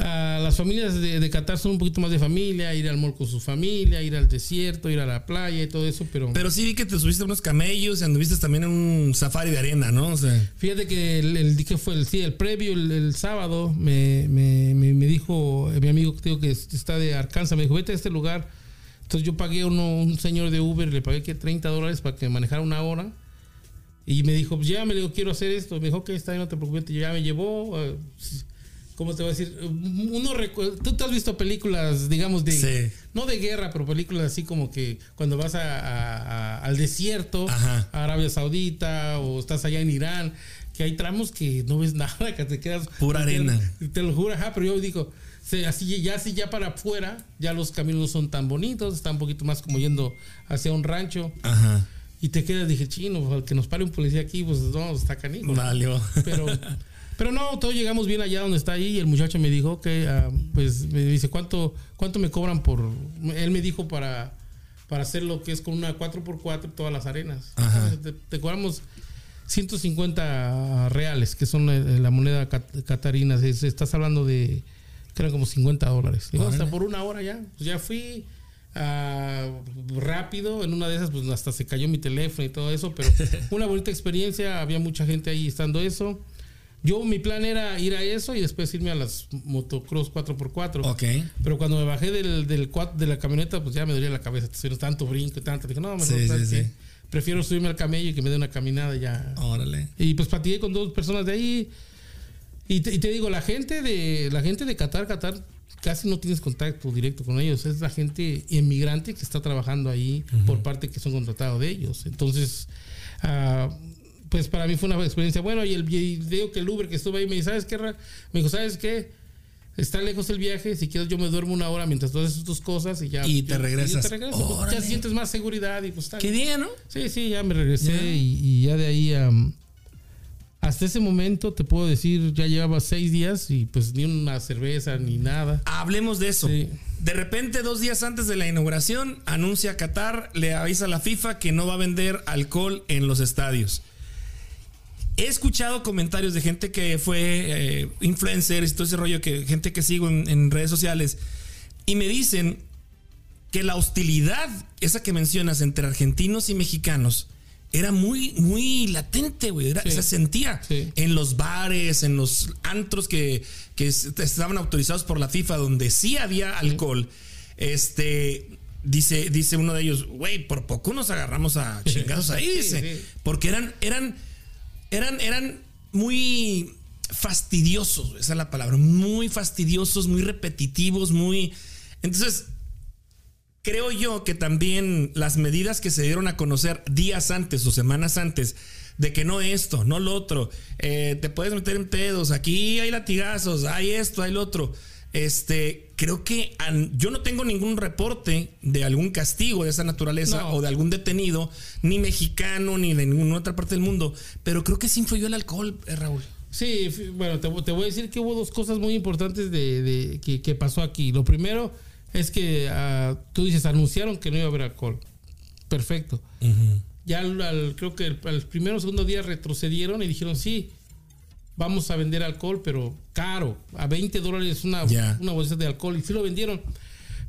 ah, las familias de, de Qatar son un poquito más de familia, ir al mall con su familia, ir al desierto, ir a la playa y todo eso, pero, Pero sí vi que te subiste a unos camellos y anduviste también en un safari de arena, ¿no? O sea, fíjate que el, el- que fue el, sí, el previo, el, el sábado, me, me- me- me dijo eh, mi amigo que, digo que está de Arkansas, me dijo, vete a este lugar. Entonces yo pagué uno, un señor de Uber, le pagué que 30 dólares para que manejara una hora. Y me dijo, pues ya me digo, quiero hacer esto. Me dijo, ok, está bien, no te preocupes. Ya me llevó. eh, ¿Cómo te voy a decir? Uno Tú te has visto películas, digamos, de. Sí. No de guerra, pero películas así como que cuando vas a- a- a- al desierto, Ajá. a Arabia Saudita, o estás allá en Irán, que hay tramos que no ves nada, que te quedas. Pura te- arena. Te lo juro, ajá, pero yo digo, sí, así ya así ya para afuera, ya los caminos no son tan bonitos, están un poquito más como yendo hacia un rancho. ajá. Y te quedas, dije, chino, al que nos pare un policía aquí, pues no, está canijo. Valió. Pero, pero no, todos llegamos bien allá donde está ahí y el muchacho me dijo que, ah, pues me dice, ¿cuánto, ¿cuánto me cobran por...? Él me dijo para, para hacer lo que es con una 4x4 todas las arenas. Te, te cobramos 150 reales, que son eh, la moneda cat- catarina. Es- Estás hablando de, que eran como 50 dólares. Digo, hasta por una hora ya. Pues ya fui ah, rápido. En una de esas, pues hasta se cayó mi teléfono y todo eso. Pero una bonita experiencia. Había mucha gente ahí estando eso. Yo, mi plan era ir a eso y después irme a las motocross 4x4. Ok. Pero cuando me bajé del, del cuat- de la camioneta, pues ya me dolía la cabeza. Tanto brinco y tanto. Dije, no, mejor Sí, ¿sabes sí, prefiero subirme al camello y que me dé una caminada ya. Órale. Y pues platiqué con dos personas de ahí. Y te, y te digo, la gente de la gente de Qatar, Qatar, casi no tienes contacto directo con ellos. Es la gente inmigrante que está trabajando ahí por parte que son contratados de ellos. Entonces, ah, pues para mí fue una experiencia buena. Y el y digo que el Uber que estuve ahí me dice, ¿sabes qué? Ra?" Me dijo, ¿sabes qué? Está lejos el viaje, si quieres yo me duermo una hora mientras tú haces tus cosas y ya. Y te yo- regresas. te regreso. Pues, ya sientes más seguridad y pues está Qué bien, ¿no? Sí, sí, ya me regresé. Y, y ya de ahí hasta ese momento te puedo decir, ya llevaba seis días y pues ni una cerveza ni nada. Hablemos de eso. Sí. De repente, dos días antes de la inauguración, anuncia Qatar, le avisa a la FIFA que no va a vender alcohol en los estadios. He escuchado comentarios de gente que fue eh, influencers y todo ese rollo, que gente que sigo en, en redes sociales, y me dicen que la hostilidad, esa que mencionas entre argentinos y mexicanos, era muy, muy latente, güey. Era- Sí. Se sentía Sí. en los bares, en los antros que, que es- estaban autorizados por la FIFA, donde sí había alcohol. Este. Dice, dice uno de ellos, güey, por poco nos agarramos a chingados ahí, dice. Porque eran, eran, eran, eran muy fastidiosos, esa es la palabra, muy fastidiosos, muy repetitivos, muy. Entonces, creo yo que también las medidas que se dieron a conocer días antes o semanas antes de que no esto, no lo otro, eh, te puedes meter en pedos, aquí hay latigazos, hay esto, hay lo otro. Este, creo que an- yo no tengo ningún reporte de algún castigo de esa naturaleza No. o de algún detenido, ni mexicano, ni de ninguna otra parte del mundo, pero creo que sí influyó el alcohol, eh, Raúl. Sí, bueno, te, te voy a decir que hubo dos cosas muy importantes de, de- que, que pasó aquí. Lo primero es que ah, tú dices, anunciaron que no iba a haber alcohol. Perfecto. Ya al, al- creo que el, al primero o segundo día retrocedieron y dijeron, sí, vamos a vender alcohol, pero caro, a 20 dólares una, Ya. una bolsa de alcohol. Y sí lo vendieron.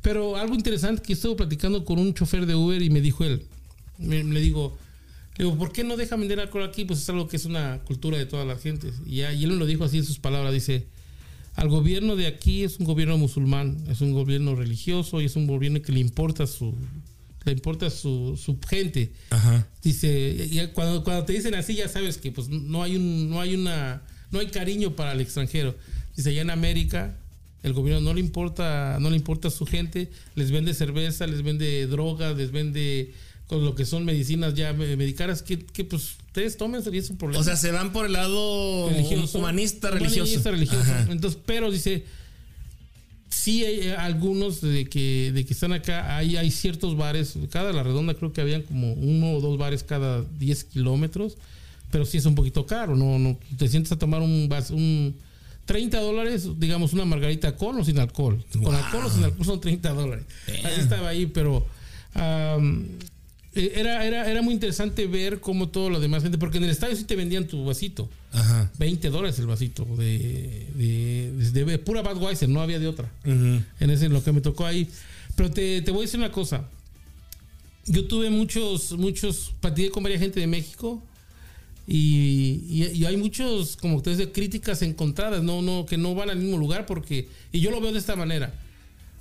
Pero algo interesante que estuve platicando con un chofer de Uber y me dijo él, me- le digo, le digo, ¿por qué no deja vender alcohol aquí? Pues es algo que es una cultura de todas las gentes. Y, ya- y él me lo dijo así en sus palabras, dice, al gobierno de aquí es un gobierno musulmán, es un gobierno religioso y es un gobierno que le importa su, le importa su, su gente. Ajá. Dice, y cuando, cuando te dicen así ya sabes que pues no hay un, no hay una, no hay cariño para el extranjero. Dice, allá en América el gobierno no le importa, no le importa a su gente, les vende cerveza, les vende drogas, les vende con lo que son medicinas ya me- medicadas, que, que pues ustedes tomen es un problema O sea, se van por el lado religioso. humanista, Humanista, religioso. religioso. Ajá. Entonces, pero dice, sí hay eh, algunos de que, de que están acá, hay, hay ciertos bares, cada la redonda creo que habían como uno o dos bares cada 10 kilómetros, pero sí es un poquito caro, no, no te sientes a tomar un, vas- un 30 dólares, digamos una margarita con o sin alcohol. Con alcohol o sin alcohol son 30 dólares. Así estaba ahí, pero eh, era, era, era muy interesante ver cómo todo lo demás gente, porque en el estadio sí te vendían tu vasito. Ajá. 20 dólares el vasito de, de, de- de pura Budweiser, no había de otra. En ese lo que me tocó ahí. Pero te, te voy a decir una cosa. Yo tuve muchos, muchos, platicé con varias gente de México y, y- y hay muchos, como ustedes dicen, críticas encontradas, no, no, que no van al mismo lugar porque, y yo lo veo de esta manera.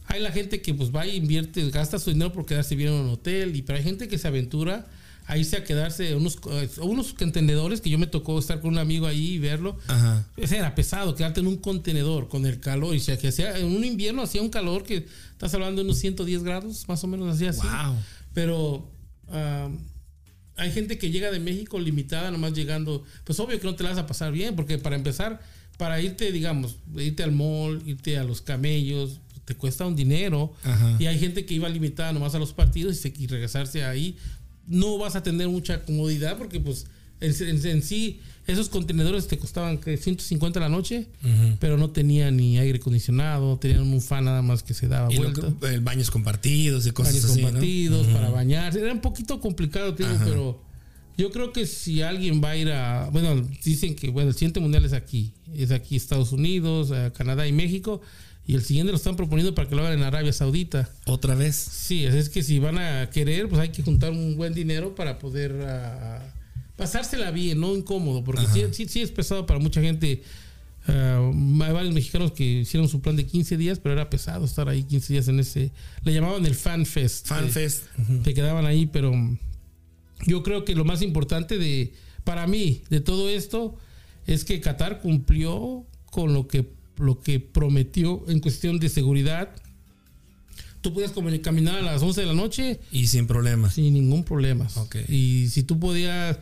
Hay la gente que pues va y invierte, gasta su dinero por quedarse bien en un hotel, y pero hay gente que se aventura a irse a quedarse, unos, eh, unos entendedores que yo me tocó estar con un amigo ahí y verlo. Ajá. Era pesado, quedarte en un contenedor con el calor. Y se que hacía, en un invierno hacía un calor que estás hablando de unos 110 grados, más o menos así así. Wow. Pero ah, hay gente que llega de México limitada, nomás llegando. Pues obvio que no te la vas a pasar bien, porque para empezar, para irte, digamos, irte al mall, irte a los camellos, te cuesta un dinero. Ajá. Y hay gente que iba limitada nomás a los partidos y, se- y regresarse ahí. No vas a tener mucha comodidad porque, pues, en, en- en sí, esos contenedores te costaban que 150 la noche, pero no tenían ni aire acondicionado, tenían un fan nada más que se daba Y vuelta que- el baños compartidos y cosas baños así. ¿no? compartidos para bañarse. Era un poquito complicado, te digo, pero yo creo que si alguien va a ir a. Bueno, dicen que bueno, el siguiente mundial es aquí. Es aquí Estados Unidos, eh, Canadá y México. Y el siguiente lo están proponiendo para que lo hagan en Arabia Saudita. Otra vez. Sí, es que si van a querer, pues hay que juntar un buen dinero para poder ah, pasársela bien, no incómodo, porque sí, sí, sí es pesado para mucha gente. Ah, hay varios mexicanos que hicieron su plan de 15 días, pero era pesado estar ahí 15 días en ese. Le llamaban el Fan Fest. Eh, FanFest. te quedaban ahí, pero yo creo que lo más importante de para mí de todo esto es que Qatar cumplió con lo que lo que prometió en cuestión de seguridad. Tú podías caminar a las 11 de la noche Y sin problemas. sin ningún problema. Ok. Y si tú podías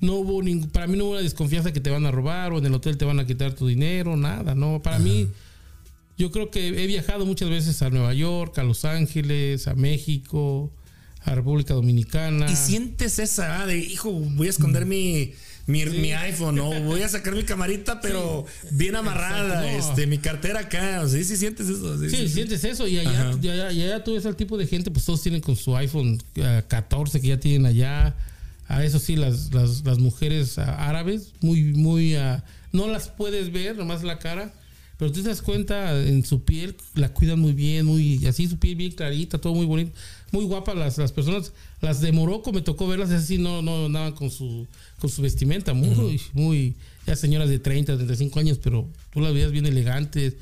no hubo ningún, para mí no hubo una desconfianza que te van a robar o en el hotel te van a quitar tu dinero, nada, no, para mí yo creo que he viajado muchas veces a Nueva York, a Los Ángeles, a México, a República Dominicana. Y sientes esa ah, de, hijo, voy a esconder mi, mi, mi iPhone, ¿no? Voy a sacar mi camarita, pero bien amarrada, no. este, mi cartera acá. O sea, sí, sí sientes eso. Sí, Sí, sientes eso y allá, Ajá. y allá, y allá tú ves al tipo de gente, pues todos tienen con su iPhone eh, 14 que ya tienen allá. A eso sí, las, las, las mujeres ah, árabes, muy, muy, ah, no las puedes ver, nomás la cara, pero tú te das cuenta en su piel, la cuidan muy bien, muy, así su piel bien clarita, todo muy bonito, muy guapas las, las personas. Las de Morocco me tocó verlas así, no, no andaban con su, con su vestimenta, muy, muy, ya señoras de 30, 35 años, pero tú las veías bien elegantes,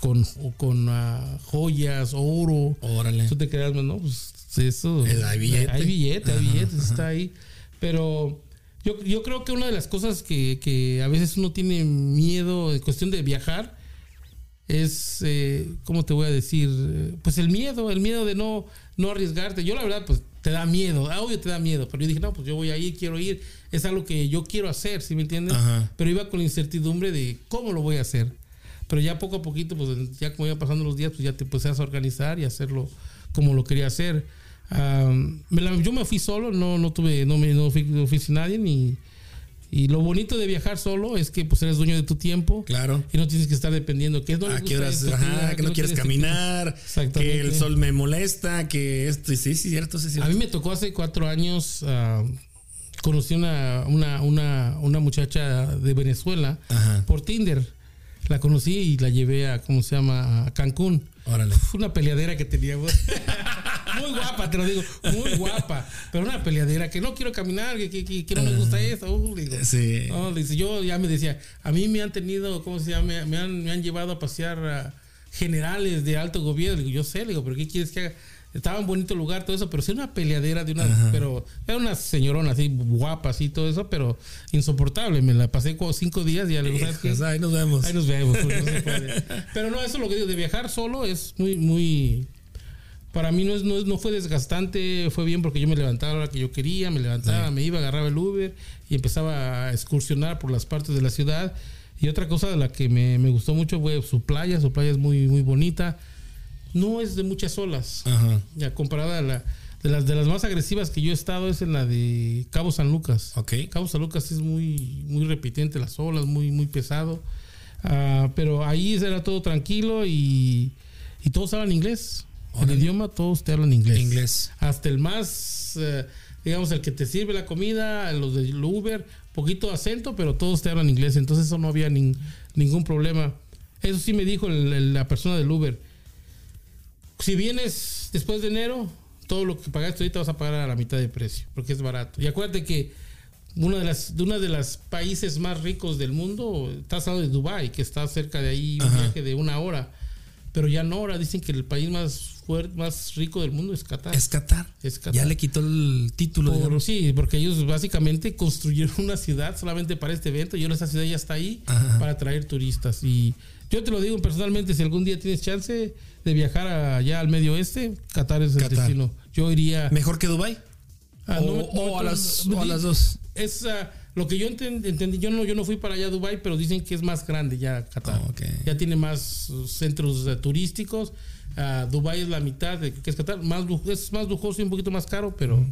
con, con ah, joyas, oro. Órale. Tú te quedas, no, pues eso. Hay billete. Hay billete, hay billete, está ahí. Pero yo, yo creo que una de las cosas que, que a veces uno tiene miedo en cuestión de viajar es, eh, ¿cómo te voy a decir? Pues el miedo, el miedo de no, no arriesgarte. Yo la verdad, pues te da miedo, ah, obvio te da miedo, pero yo dije, no, pues yo voy a ir, quiero ir, es algo que yo quiero hacer, ¿sí me entiendes? Ajá. Pero iba con la incertidumbre de cómo lo voy a hacer. Pero ya poco a poquito, pues ya como iban pasando los días, pues ya te empezás a organizar y hacerlo como lo quería hacer. Me la- yo me fui solo, no, no tuve, no me no fui, no fui sin nadie ni y lo bonito de viajar solo es que pues eres dueño de tu tiempo Claro. y no tienes que estar dependiendo que no ¿A qué horas? esto, Ajá, que- que no quieres caminar, que el sol me molesta, que esto. Sí, sí, cierto, sí, A cierto. mí me tocó hace cuatro años, conocí una, una, una, una muchacha de Venezuela Ajá. por Tinder. La conocí y la llevé a, ¿cómo se llama? A Cancún. Órale. Fue una peleadera que teníamos. muy guapa, te lo digo, muy guapa. Pero una peleadera que no quiero caminar, que, que, que- no me gusta eso. Uh, digo. Sí. No, dice, yo ya me decía, a mí me han tenido, ¿cómo se llama? Me han, me han llevado a pasear a generales de alto gobierno. Digo, yo sé, digo, pero ¿qué quieres que haga? Estaba en bonito lugar, todo eso, pero sí una peleadera de una, pero era una señorona así, guapa, así, todo eso, pero insoportable. Me la pasé como cinco días y ya le digo, ¿sabes ahí nos vemos. Ahí nos vemos. no puede. Pero no, eso es lo que digo, de viajar solo es muy, muy... Para mí no, es, no, no fue desgastante, fue bien porque yo me levantaba a la hora que yo quería, me levantaba, me iba, agarraba el Uber y empezaba a excursionar por las partes de la ciudad. Y otra cosa de la que me, me gustó mucho fue su playa, su playa es muy, muy bonita. no es de muchas olas. Ajá. Ya comparada a la de las de las más agresivas que yo he estado es en la de Cabo San Lucas. Ok. Cabo San Lucas es muy muy repitente las olas, muy muy pesado. Ah, pero ahí era todo tranquilo y, y todos hablan inglés. El idioma todos te hablan inglés. Inglés. Hasta el más eh, digamos el que te sirve la comida, los de Uber, poquito acento, pero todos te hablan inglés, entonces eso no había nin- ningún problema. Eso sí me dijo el- el- la persona del Uber si vienes después de enero, todo lo que pagaste ahorita vas a pagar a la mitad de precio, porque es barato. Y acuérdate que uno de las de uno de los países más ricos del mundo, estás hablando de Dubai, que está cerca de ahí un Ajá. viaje de una hora, pero ya no ahora dicen que el país más fuerte, más rico del mundo es Qatar. Es Qatar. Es Qatar. Ya le quitó el título. Por- sí, porque ellos básicamente construyeron una ciudad solamente para este evento y ahora esa ciudad ya está ahí Ajá. para atraer turistas. Y yo te lo digo personalmente, si algún día tienes chance de viajar allá al medio oeste, Qatar es el Qatar. destino. Yo iría... Mejor que Dubai. Ah, o, no, o a no, las, no, o a las dos. Es ah, lo que yo enten- entendí. Yo no, yo no fui para allá a Dubai, pero dicen que es más grande ya Qatar. Ok. Ya tiene más uh, centros eh, turísticos. Ah, Dubai es la mitad de que es Qatar. Más, es más lujoso y un poquito más caro, pero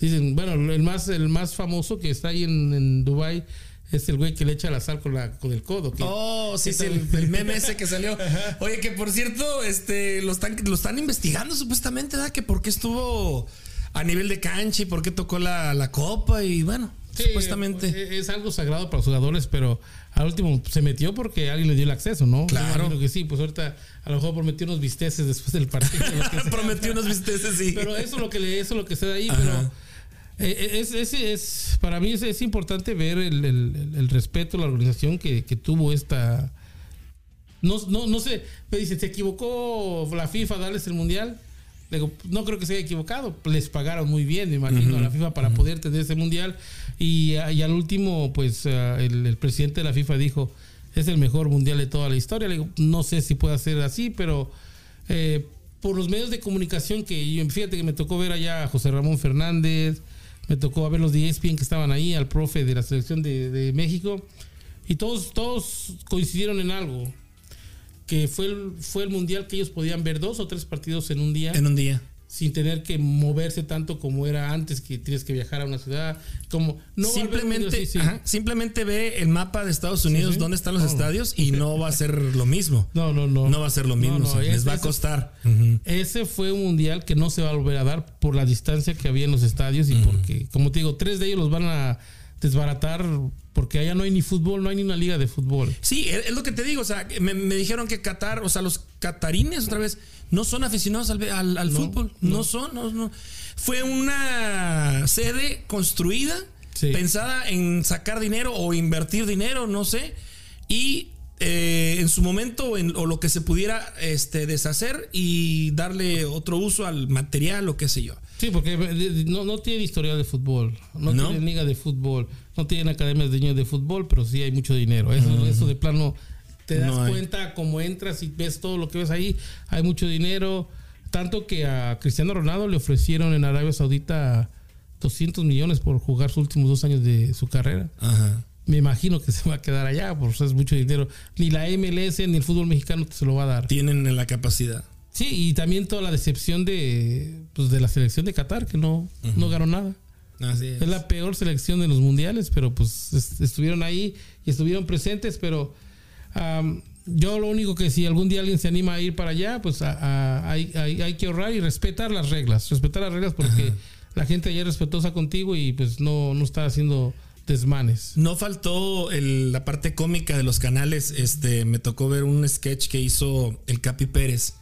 dicen, bueno, el más, el más famoso que está ahí en, en Dubai es el güey que le echa la sal con, la, con el codo. que- Oh, sí, ¿Qué sí, el, el meme ese que salió. Oye, que por cierto, este, lo están, lo están investigando supuestamente, ¿verdad? Que por qué estuvo a nivel de cancha y por qué tocó la, la copa y bueno, Sí, supuestamente. eh, Es algo sagrado para los jugadores, pero al último se metió porque alguien le dio el acceso, ¿no? Claro. Yo que sí, pues ahorita a lo mejor prometió unos bisteces después del partido. Prometió unos bisteces, sí. Pero eso es lo que le, eso es lo que se da ahí, Ajá. pero eh, es, es, es- para mí es, es importante ver el, el- el respeto, la organización que, que tuvo esta. No, no, no sé, me dice, ¿se equivocó la FIFA a darles el mundial? Digo, no creo que se haya equivocado. Les pagaron muy bien, me imagino, a la FIFA para poder tener ese mundial. Y, y al último, pues ah, el, el presidente de la FIFA dijo, es el mejor mundial de toda la historia. Le digo, no sé si puede ser así, pero eh, por los medios de comunicación que yo, fíjate que me tocó ver allá a José Ramón Fernández, me tocó ver los de ESPN que estaban ahí, al profe de la selección de, de México, y todos, todos coincidieron en algo, que fue el, fue el mundial que ellos podían ver dos o tres partidos en un día En un día. Sin tener que moverse tanto como era antes que tienes que viajar a una ciudad como no simplemente, sí, ajá, simplemente ve el mapa de Estados Unidos, sí. dónde están los Oh. estadios y no va a ser lo mismo. no no no No va a ser lo mismo, No, no, o sea, les va a ese- costar. Ese fue un mundial que no se va a volver a dar por la distancia que había en los estadios y porque, como te digo, tres de ellos los van a desbaratar porque allá no hay ni fútbol, no hay ni una liga de fútbol. Sí, es es lo que te digo. O sea, me, me dijeron que Qatar, o sea, los catarines otra vez, no son aficionados al, al- al No, fútbol. No, no. son. No, no. Fue una sede construida, Sí. pensada en sacar dinero o invertir dinero, no sé. Y eh, en su momento, o en- o lo que se pudiera este, deshacer y darle otro uso al material o qué sé yo. Sí, porque eh, no, no tiene historial de fútbol, no, ¿No? tiene liga de fútbol, no tienen academias de niños de fútbol, pero sí hay mucho dinero. Eso, eso de plano te das No cuenta como entras y ves todo lo que ves ahí, hay mucho dinero. Tanto que a Cristiano Ronaldo le ofrecieron en Arabia Saudita 200 millones por jugar sus últimos dos años de su carrera. Ajá. Me imagino que se va a quedar allá, por eso es mucho dinero. Ni la MLS ni el fútbol mexicano se lo va a dar. Tienen la capacidad. Sí, y también toda la decepción de, pues, de la selección de Qatar, que no, no ganó nada. Así es. Es la peor selección de los mundiales, pero pues est- estuvieron ahí y estuvieron presentes, pero am, yo lo único que si algún día alguien se anima a ir para allá, pues a- a- hay, hay- hay que ahorrar y respetar las reglas, respetar las reglas porque la gente allá es respetuosa contigo y pues no, no está haciendo desmanes. No faltó el- la parte cómica de los canales. Este, me tocó ver un sketch que hizo el Capi Pérez,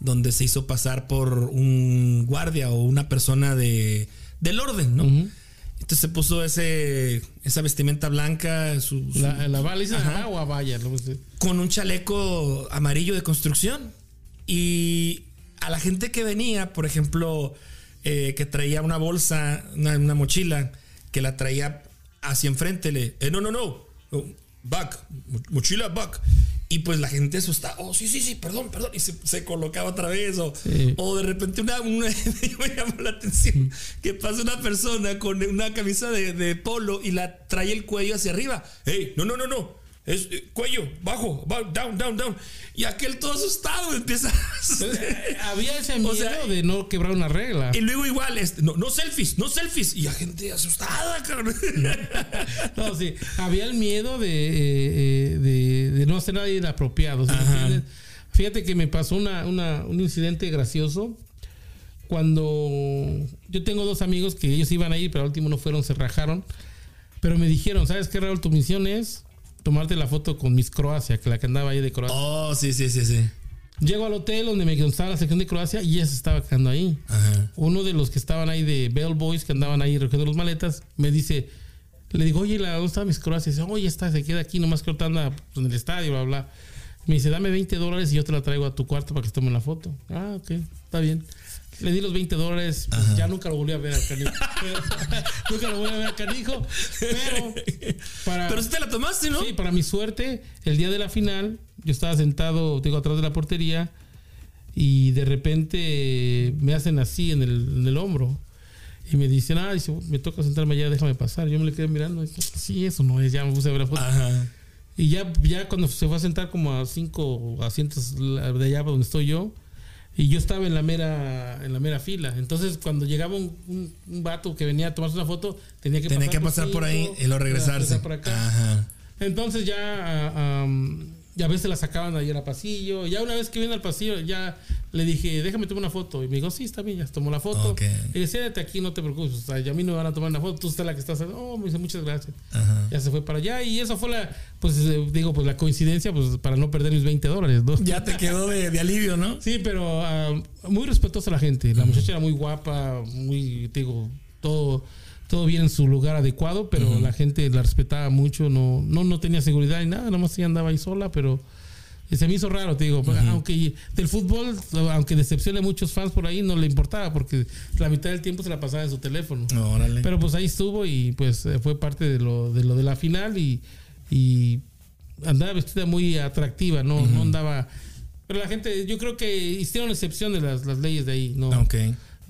donde se hizo pasar por un guardia o una persona de, del orden, ¿no? Entonces se puso ese, esa vestimenta blanca, su- su- La, la baliza con un chaleco amarillo de construcción. Y a la gente que venía, por ejemplo, eh, que traía una bolsa, una, una mochila, que la traía hacia enfrente, le, eh, no, no, no, back, mo- mochila back. Y pues la gente asustada, oh, sí, sí, sí, perdón, perdón. Y se, se colocaba otra vez. O, Sí. o de repente una, una- me llamó la atención que pasa una persona con una camisa de, de polo y la trae el cuello hacia arriba. Hey, no, no, no, no. Es eh, cuello, bajo, ba- down, down, down. Y aquel todo asustado empieza. Había ese miedo O sea, de no quebrar una regla. y luego igual, este, no, no selfies, no selfies. Y la gente asustada, cabrón. No, sí. Había el miedo de, eh, eh, de, de no hacer nada inapropiado. Fíjate que me pasó una, una- un incidente gracioso. Cuando yo tengo dos amigos que ellos iban a ir, pero al último no fueron, se rajaron. Pero me dijeron, ¿sabes qué, Raúl? Tu misión es tomarte la foto con Miss Croacia, que la que andaba ahí de Croacia. Oh, sí, sí, sí, sí. Llego al hotel donde me estaba la sección de Croacia y ella se estaba quedando ahí. Ajá. Uno de los que estaban ahí de Bell Boys, que andaban ahí recogiendo las maletas, me dice, le digo, oye, ¿la- ¿dónde está Miss Croacia? Y dice, oye, está, se queda aquí, nomás que anda pues, en el estadio, bla, bla. Me dice, dame 20 dólares y yo te la traigo a tu cuarto para que tome la foto. Ah, ok, está bien. Le di los 20 dólares, pues, ya nunca lo volví a ver al canijo. nunca lo volví a ver al canijo, pero para... Pero si te la tomaste, ¿no? Sí, para mi suerte, el día de la final, yo estaba sentado, digo, atrás de la portería y de repente me hacen así en el, en el hombro y me dicen, ah, dice, me toca sentarme allá, déjame pasar. Yo me le quedé mirando, dije, sí, eso no es, ya me puse a ver la foto. Ajá. Y ya, ya cuando se fue a sentar como a cinco asientos de allá donde estoy yo, y yo estaba en la mera, en la mera fila. Entonces, cuando llegaba un, un- un vato que venía a tomarse una foto, tenía que Tenía pasar, que pasar por ahí y luego regresarse. acá. Ajá. Entonces ya, ah, ya a veces la sacaban ayer al pasillo. Ya una vez que vine al pasillo, ya le dije, déjame tomar una foto. Y me dijo, sí, está bien, ya tomó la foto. Y siéntate aquí, no te preocupes. O sea, ya a mí no me van a tomar una foto. Tú estás la que estás. Oh, me dice, muchas gracias. Ajá. Ya se fue para allá. Y eso fue la, pues eh, digo, pues la coincidencia, pues para no perder mis 20 dólares, ¿no? Ya te quedó de, de alivio, ¿no? Sí, pero ah, muy respetuosa la gente. La muchacha era muy guapa, muy, digo, todo, todo bien en su lugar adecuado, pero la gente la respetaba mucho, no, no, no tenía seguridad ni nada, nomás ella andaba ahí sola, pero se me hizo raro, te digo, aunque del fútbol, aunque decepcione a muchos fans por ahí, no le importaba, porque la mitad del tiempo se la pasaba en su teléfono. Pero pues ahí estuvo y pues eh, fue parte de lo de, lo de la final y, y andaba vestida muy atractiva, no, no andaba... Pero la gente, yo creo que hicieron excepción de las, las leyes de ahí. No, ok.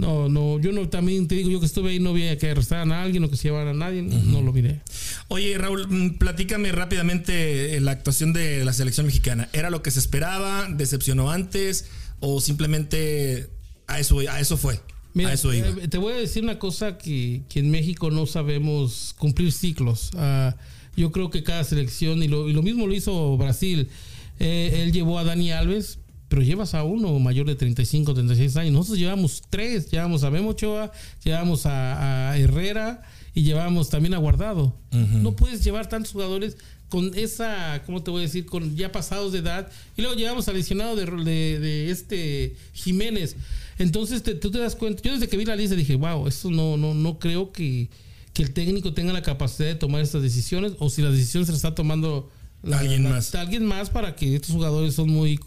No, no, yo no, también te digo, yo que estuve ahí no vi que arrestaran a alguien o que se llevaran a nadie, no lo miré. Oye, Raúl, mm, platícame rápidamente eh, la actuación de la selección mexicana. ¿Era lo que se esperaba? ¿Decepcionó antes? ¿O simplemente a eso, a eso fue? Mira, a eso iba. eh, te voy a decir una cosa que, que en México no sabemos cumplir ciclos. Ah, yo creo que cada selección, y lo, y lo mismo lo hizo Brasil, eh, él llevó a Dani Alves, pero llevas a uno mayor de 35, 36 años. Nosotros llevamos tres, llevamos a Memo Ochoa, llevamos a, a Herrera y llevamos también a Guardado. No puedes llevar tantos jugadores con esa, ¿cómo te voy a decir? Con ya pasados de edad. Y luego llevamos al lesionado de, de- de este Jiménez. Entonces te- tú te das cuenta. Yo desde que vi la lista dije, wow, esto no, no, no creo que, que el técnico tenga la capacidad de tomar estas decisiones o si la decisión se la está tomando la- Alguien la- más. Alguien más para que estos jugadores son muy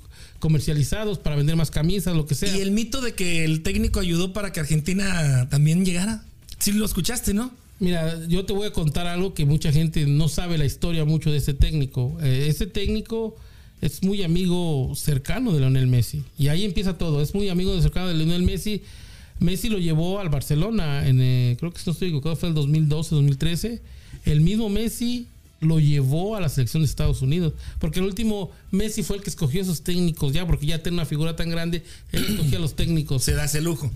comercializados para vender más camisas, lo que sea. ¿Y el mito de que el técnico ayudó para que Argentina también llegara? Sí lo escuchaste, ¿no? Mira, yo te voy a contar algo que mucha gente no sabe la historia mucho de este técnico. Eh, este técnico es muy amigo cercano de Lionel Messi. Y ahí empieza todo. Es muy amigo cercano de Lionel Messi. Messi lo llevó al Barcelona, en, eh, creo que no estoy equivocado, fue el 2012, 2013. El mismo Messi lo llevó a la selección de Estados Unidos. Porque el último Messi fue el que escogió a esos técnicos ya, porque ya tiene una figura tan grande, él escogía a los técnicos. Se da ese lujo.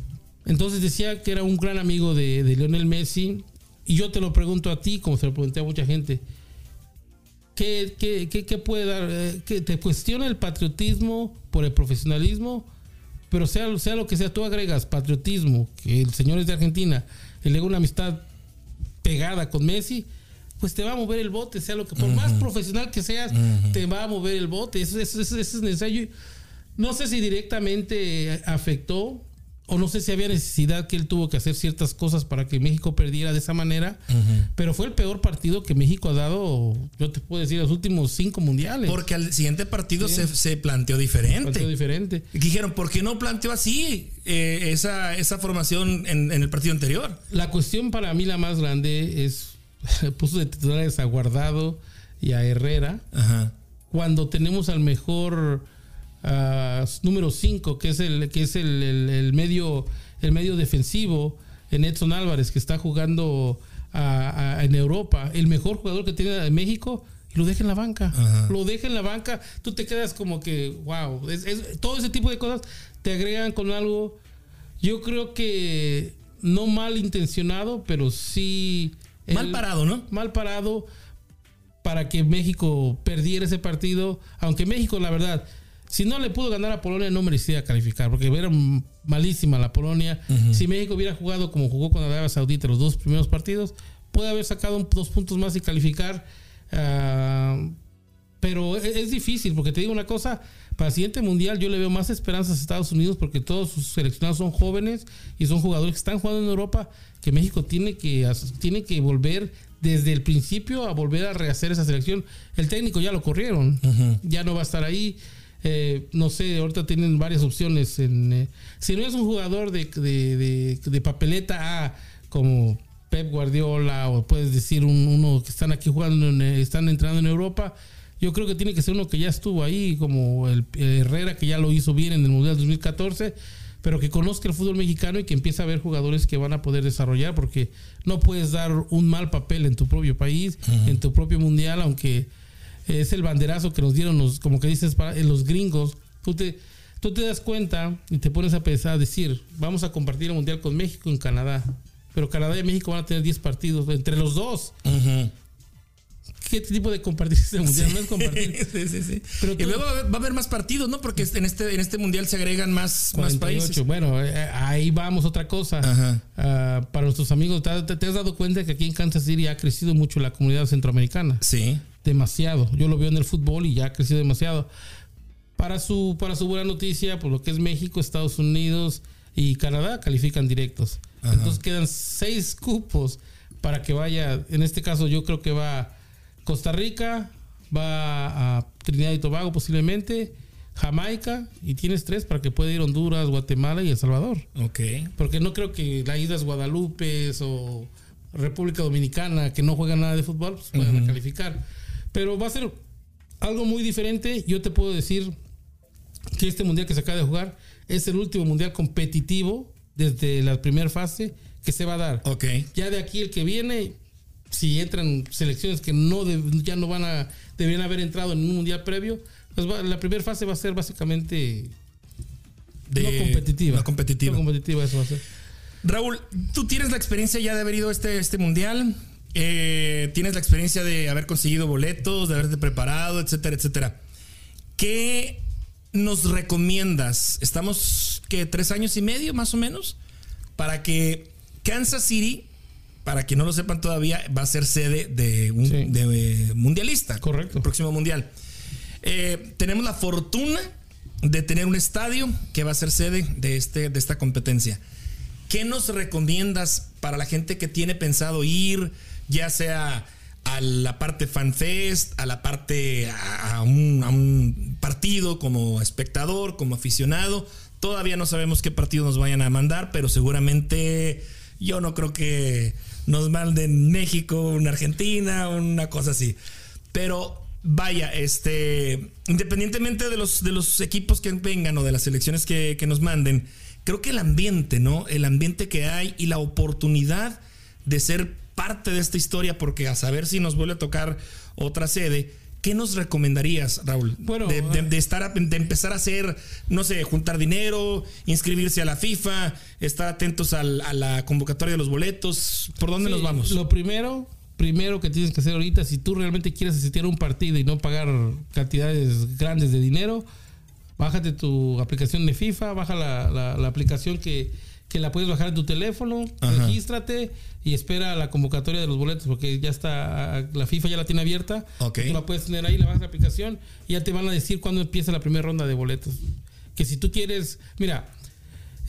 Entonces decía que era un gran amigo de, de Lionel Messi. Y yo te lo pregunto a ti, como se lo pregunté a mucha gente. ¿Qué, qué- qué- qué puede dar? eh, que te cuestiona el patriotismo por el profesionalismo, pero sea, sea lo que sea, tú agregas patriotismo, que el señor es de Argentina, y luego una amistad pegada con Messi, pues te va a mover el bote, sea lo que, por más profesional que seas, te va a mover el bote. Eso, eso- eso- eso es necesario. No sé si directamente afectó o no sé si había necesidad que él tuvo que hacer ciertas cosas para que México perdiera de esa manera, pero fue el peor partido que México ha dado, yo te puedo decir, los últimos cinco mundiales. Porque al siguiente partido Sí. se, se planteó diferente. diferente. Y dijeron, ¿por qué no planteó así eh, esa, esa formación en, en el partido anterior? La cuestión para mí la más grande es, puso de titulares a Guardado y a Herrera, Ajá. cuando tenemos al mejor ah, número 5, que es el que es el, el- el medio el medio defensivo en Edson Álvarez que está jugando a- a- en Europa, el mejor jugador que tiene México y lo deja en la banca. Ajá. Lo deja en la banca. Tú te quedas como que, wow. Es- es- todo ese tipo de cosas te agregan con algo. Yo creo que no mal intencionado, pero sí. Mal parado, ¿no? Mal parado para que México perdiera ese partido. Aunque México, la verdad, si no le pudo ganar a Polonia, no merecía calificar, porque era malísima la Polonia. Si México hubiera jugado como jugó con Arabia Saudita los dos primeros partidos, puede haber sacado dos puntos más y calificar. ah, pero es, es difícil, porque te digo una cosa, para el siguiente mundial yo le veo más esperanzas a Estados Unidos porque todos sus seleccionados son jóvenes y son jugadores que están jugando en Europa, que México tiene que, tiene que volver desde el principio a volver a rehacer esa selección. El técnico ya lo corrieron, ya no va a estar ahí. Eh, no sé, ahorita tienen varias opciones. En, eh, si no es un jugador de, de- de- de papeleta A, como Pep Guardiola, o puedes decir un- uno que están aquí jugando, en, eh, están entrando en Europa, yo creo que tiene que ser uno que ya estuvo ahí, como el, el Herrera, que ya lo hizo bien en el Mundial 2014, pero que conozca el fútbol mexicano y que empiece a ver jugadores que van a poder desarrollar, porque no puedes dar un mal papel en tu propio país, en tu propio Mundial, aunque es el banderazo que nos dieron los, como que dices, para, eh, los gringos. Tú te, tú te das cuenta y te pones a pensar, a decir, vamos a compartir el Mundial con México en Canadá. Pero Canadá y México van a tener 10 partidos entre los dos. Ujú. ¿Qué tipo de compartir ese mundial? No es compartir. sí, sí, sí. Pero y luego va a haber- más partidos, ¿no? Porque en este, en este mundial se agregan más, más 48. países. Bueno, eh, ahí vamos, otra cosa. Ajá. Ah, para nuestros amigos, ¿te, has dado cuenta que aquí en Kansas City ha crecido mucho la comunidad centroamericana? Sí. Demasiado. Yo lo veo en el fútbol y ya ha crecido demasiado. Para su, para su buena noticia, por lo que es México, Estados Unidos y Canadá califican directos. Entonces quedan seis cupos para que vaya, en este caso yo creo que va Costa Rica, va a Trinidad y Tobago posiblemente, Jamaica, y tienes tres para que pueda ir Honduras, Guatemala y El Salvador. Ok. Porque no creo que la Islas Guadalupe o República Dominicana, que no juegan nada de fútbol, pues puedan calificar. Pero va a ser algo muy diferente. Yo te puedo decir que este mundial que se acaba de jugar es el último mundial competitivo desde la primera fase que se va a dar. Ok. Ya de aquí el que viene, si entran selecciones que no de- ya no van a deberían haber entrado en un mundial previo, pues va- la primera fase va a ser básicamente De- no competitiva. No competitiva. No competitiva eso va a ser. Raúl, tú tienes la experiencia ya de haber ido a este, este mundial. eh, tienes la experiencia de haber conseguido boletos, de haberte preparado, etcétera, etcétera. ¿Qué nos recomiendas? Estamos, que ¿Tres años y medio más o menos? Para que Kansas City, para que no lo sepan todavía, va a ser sede de un Sí. de, eh, mundialista. Correcto. El próximo mundial. Eh, tenemos la fortuna de tener un estadio que va a ser sede de, este, de esta competencia. ¿Qué nos recomiendas para la gente que tiene pensado ir, ya sea a la parte fanfest, a la parte a, a un, a un partido como espectador, como aficionado? Todavía no sabemos qué partido nos vayan a mandar, pero seguramente yo no creo que nos manden México, una Argentina, una cosa así. Pero vaya, este, independientemente de los, de los equipos que vengan o de las selecciones que, que nos manden, creo que el ambiente, ¿no? El ambiente que hay y la oportunidad de ser parte de esta historia, porque a saber si nos vuelve a tocar otra sede. ¿Qué nos recomendarías, Raúl? Bueno, de, de- de estar a- de empezar a hacer, no sé, juntar dinero, inscribirse a la FIFA, estar atentos al- a la convocatoria de los boletos. ¿Por dónde Sí, nos vamos? Lo primero, primero que tienes que hacer ahorita, si tú realmente quieres asistir a un partido y no pagar cantidades grandes de dinero, bájate tu aplicación de FIFA, baja la, la- la aplicación que, que la puedes bajar en tu teléfono, Ajá. regístrate y espera la convocatoria de los boletos, porque ya está, la FIFA ya la tiene abierta. Ok. Tú la puedes tener ahí, la bajas la aplicación y ya te van a decir cuándo empieza la primera ronda de boletos. Que si tú quieres, mira,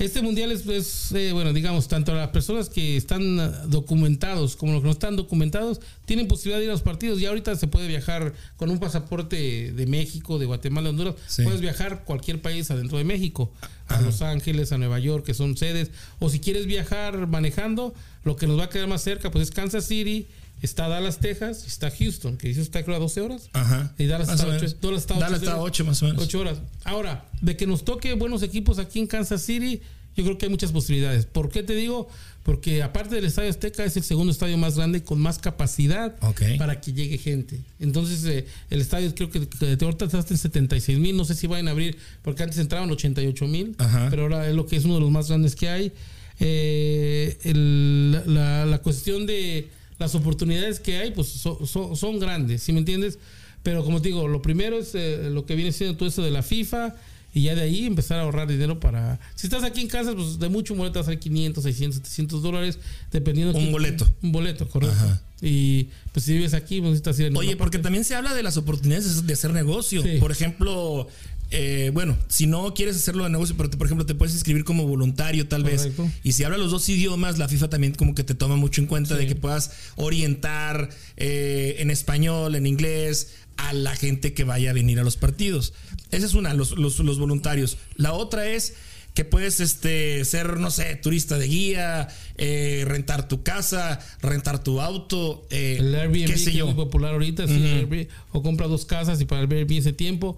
este mundial es, es, eh, bueno, digamos, tanto las personas que están ah, documentados como los que no están documentados tienen posibilidad de ir a los partidos. Ya ahorita se puede viajar con un pasaporte de México, de Guatemala, Honduras. Sí. Puedes viajar cualquier país adentro de México, a Los Ángeles, a Nueva York, que son sedes. O si quieres viajar manejando, lo que nos va a quedar más cerca, pues es Kansas City, está Dallas, Texas, y está Houston, que eso está creo a 12 horas. Ajá. Y Dallas Más está o ocho- menos. Dallas está Dallas ocho está más o menos. Ocho horas. Ahora, de que nos toque buenos equipos aquí en Kansas City, yo creo que hay muchas posibilidades. ¿Por qué te digo? Porque aparte del Estadio Azteca es el segundo estadio más grande con más capacidad para que llegue gente. Entonces eh, el estadio creo que, que de ahorita está en 76 mil, no sé si vayan a abrir, porque antes entraban 88 mil, pero ahora es lo que es uno de los más grandes que hay. Eh, el- la, la cuestión de las oportunidades que hay, pues so- so- son grandes, ¿sí me entiendes? Pero como te digo, lo primero es eh, lo que viene siendo todo eso de la FIFA y ya de ahí empezar a ahorrar dinero para... Si estás aquí en casa, pues de mucho boleto vas a ser 500, 600, 700 dólares, dependiendo... Un qué- boleto. Un boleto, correcto. Ajá. Y pues si vives aquí, pues necesitas ir en Oye, porque parte. también se habla de las oportunidades de hacer negocio. Sí. Por ejemplo, eh, bueno, si no quieres hacerlo de negocio, pero te- por ejemplo te puedes inscribir como voluntario tal Correcto. vez. Y si hablas los dos idiomas, la FIFA también como que te toma mucho en cuenta Sí. de que puedas orientar eh, en español, en inglés a la gente que vaya a venir a los partidos. Esa es una, los, los- los voluntarios. La otra es que puedes este, ser, no sé, turista de guía, eh, rentar tu casa, rentar tu auto, eh, El Airbnb, qué sé que es muy popular ahorita, sí, Airbnb, o compra dos casas y para el Airbnb ese tiempo.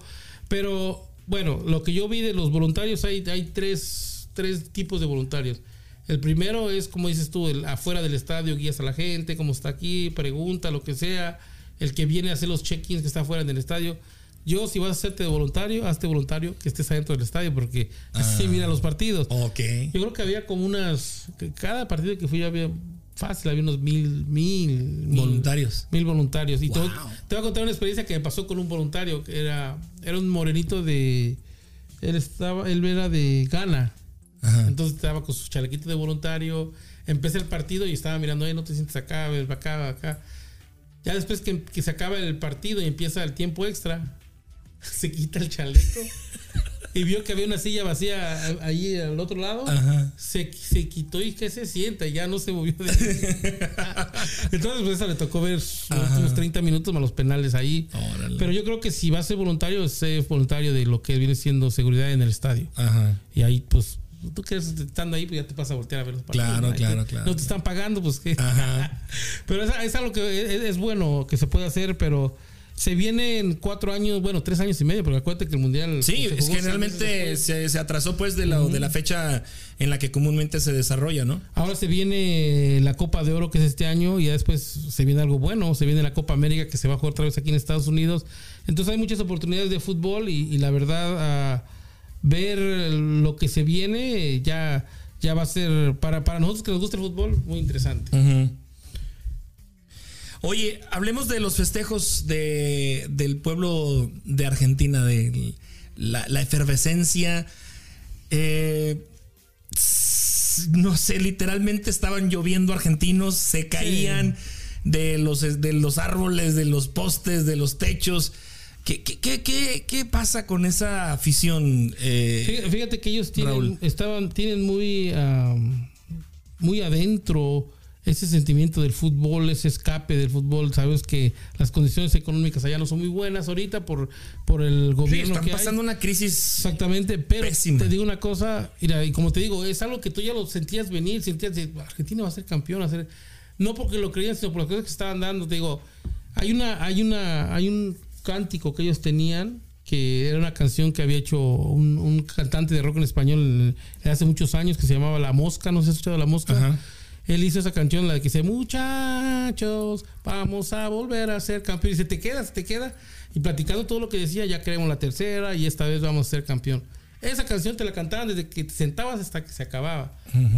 Pero bueno, lo que yo vi de los voluntarios, hay, hay tres, tres tipos de voluntarios. El primero es, como dices tú, el afuera del estadio, guías a la gente, cómo está aquí, pregunta, lo que sea. El que viene a hacer los check-ins que está afuera del estadio. Yo, si vas a hacerte de voluntario, hazte voluntario que estés adentro del estadio, porque así se miran los partidos. Ok. Yo creo que había como unas. Cada partido que fui había fácil, había unos mil, mil. Voluntarios. Mil voluntarios. Y te, voy- Wow. te voy a contar una experiencia que me pasó con un voluntario. que Era, era un morenito de. Él estaba, él era de Ghana. Ajá. Entonces estaba con su chalequito de voluntario. Empecé el partido y estaba mirando, "Ey, no te sientes acá, ven acá, acá. Ya después que, que se acaba el partido y empieza el tiempo extra, se quita el chaleco y vio que había una silla vacía ahí al otro lado. Ajá. Se, se quitó y que se sienta y ya no se movió de ahí. Entonces, pues eso le tocó ver los últimos 30 minutos más los penales ahí. Órale. Pero yo creo que si va a ser voluntario, sé voluntario de lo que viene siendo seguridad en el estadio. Ajá. Y ahí, pues, tú que estando ahí, pues ya te pasa a voltear a ver los partidos. Claro, ¿no? claro, no claro. te están pagando, pues que. Pero es, es algo que es, es bueno que se puede hacer, pero se viene en cuatro años, bueno, tres años y medio, porque acuérdate que el mundial. Sí, es generalmente se, se atrasó pues de la, de la fecha en la que comúnmente se desarrolla, ¿no? Ahora se viene la Copa de Oro que es este año y ya después se viene algo bueno, se viene la Copa América que se va a jugar otra vez aquí en Estados Unidos. Entonces hay muchas oportunidades de fútbol y, y la verdad ver lo que se viene ya, ya va a ser para, para nosotros que nos gusta el fútbol muy interesante. Oye, hablemos de los festejos de, del pueblo de Argentina, de la, la efervescencia. Eh, no sé, literalmente estaban lloviendo argentinos, se caían de, los, de los árboles, de los postes, de los techos. ¿Qué, qué, qué, qué, qué pasa con esa afición? eh, Fíjate, que ellos Raúl. tienen, estaban, tienen muy, am, muy adentro ese sentimiento del fútbol, ese escape del fútbol. Sabes que las condiciones económicas allá no son muy buenas ahorita por, por el sí, gobierno están que hay. pasando una crisis. Exactamente, pero Pésima. te digo una cosa, mira, y como te digo, es algo que tú ya lo sentías venir, sentías Argentina va a ser campeón, va a ser, no porque lo creían, sino por las cosas que estaban dando. Te digo, hay una, hay una, hay un cántico que ellos tenían que era una canción que había hecho un, un cantante de rock en español hace muchos años que se llamaba La Mosca, ¿no se ha escuchado La Mosca? Ajá. Él hizo esa canción, la que dice, muchachos, vamos a volver a ser campeón. Y se te queda, se te queda. Y platicando todo lo que decía, ya queremos la tercera y esta vez vamos a ser campeón. Esa canción te la cantaban desde que te sentabas hasta que se acababa.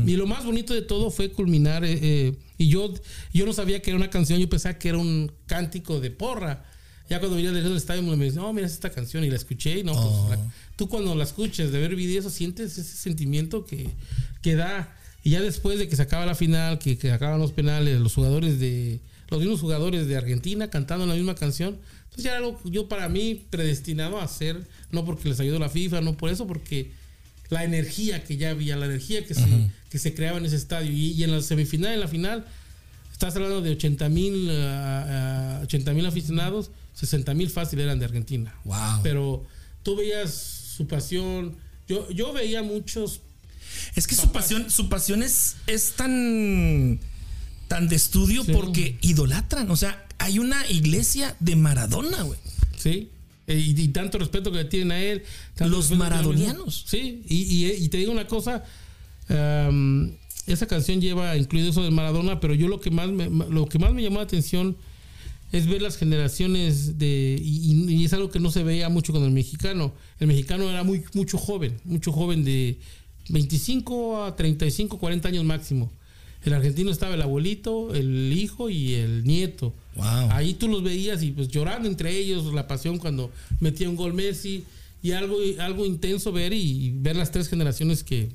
Y lo más bonito de todo fue culminar. eh, eh, y yo, yo no sabía que era una canción, yo pensaba que era un cántico de porra. Ya cuando venía del estadio me dice, no, mira esta canción y la escuché. Y no, pues, Oh. la- tú cuando la escuchas de ver videos sientes ese sentimiento que, que da. Y ya después de que se acaba la final, que, que acaban los penales, los jugadores de los mismos jugadores de Argentina cantando la misma canción, entonces ya era algo yo para mí predestinado a hacer, no porque les ayudó la FIFA, no por eso, porque la energía que ya había, la energía que, se, que se creaba en ese estadio. Y, y en la semifinal, en la final, estás hablando de 80 mil 80 mil aficionados, 60 mil fácil eran de Argentina. Wow. Pero tú veías su pasión. Yo, yo veía muchos. Es que su pasión, su pasión es, es tan, tan de estudio Sí. porque idolatran. O sea, hay una iglesia de Maradona, güey. ¿Sí? Eh, Y, y tanto respeto que le tienen a él. Los maradonianos. Sí, y, y- y te digo una cosa. Um, esa canción lleva incluido eso de Maradona, pero yo lo que más me, lo que más me llamó la atención es ver las generaciones de y, y es algo que no se veía mucho con el mexicano. El mexicano era muy mucho joven, mucho joven de 25 a 35, 40 años máximo. El argentino estaba el abuelito, el hijo y el nieto. Wow. Ahí tú los veías y pues llorando entre ellos, la pasión cuando metía un gol Messi y algo, algo intenso ver y ver las tres generaciones que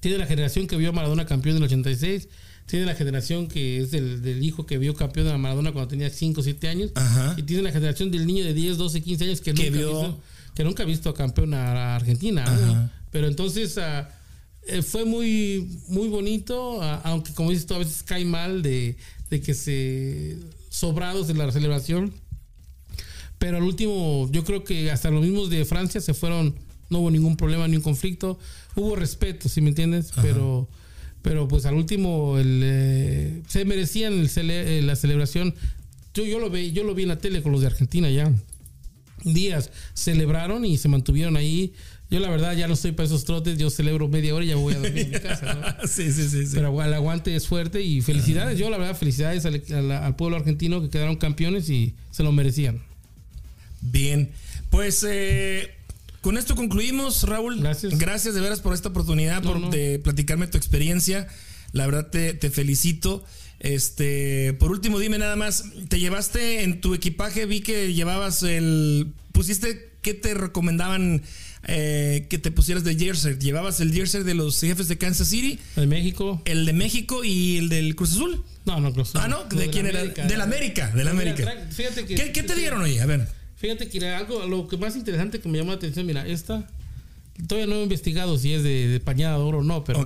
tiene la generación que vio a Maradona campeón en el 86, tiene la generación que es del, del hijo que vio campeón a Maradona cuando tenía 5 o 7 años Ajá. y tiene la generación del niño de 10, 12, 15 años que, nunca, vio- ha visto, que nunca ha visto campeón a, a Argentina. Ajá. Pero entonces eh, fue muy, muy bonito, ah, aunque como dices tú, a veces cae mal de, de que se sobrados de la celebración. Pero al último, yo creo que hasta los mismos de Francia se fueron, no hubo ningún problema ni un conflicto. Hubo respeto, si me entiendes, pero pero pues al último el, eh, se merecían el cele- eh, la celebración. Yo, yo lo vi, yo lo vi en la tele con los de Argentina ya. Días celebraron y se mantuvieron ahí. Yo la verdad ya no estoy para esos trotes, yo celebro media hora y ya voy a dormir en mi casa, ¿no? sí, sí, sí. sí. Pero el aguante es fuerte y felicidades. Yo, la verdad, felicidades al, al- al pueblo argentino que quedaron campeones y se lo merecían. Bien, pues eh, con esto concluimos, Raúl. Gracias. Gracias de veras por esta oportunidad, No, por no. de platicarme tu experiencia. La verdad te, te felicito. Este, por último, dime nada más, ¿te llevaste en tu equipaje? Vi que llevabas el. Pusiste, ¿qué te recomendaban eh, que te pusieras de jersey? ¿Llevabas el jersey de los jefes de Kansas City? De México. ¿El de México y el del Cruz Azul? No, no, Cruz Ah, ¿no? Azul. ¿De No, quién era? De la América, de mira, América. tra- Fíjate que. ¿Qué, qué te dieron hoy? A ver. Fíjate que algo, lo que más interesante que me llamó la atención, mira, esta. Todavía no he investigado si es de, de pañada de oro o no, pero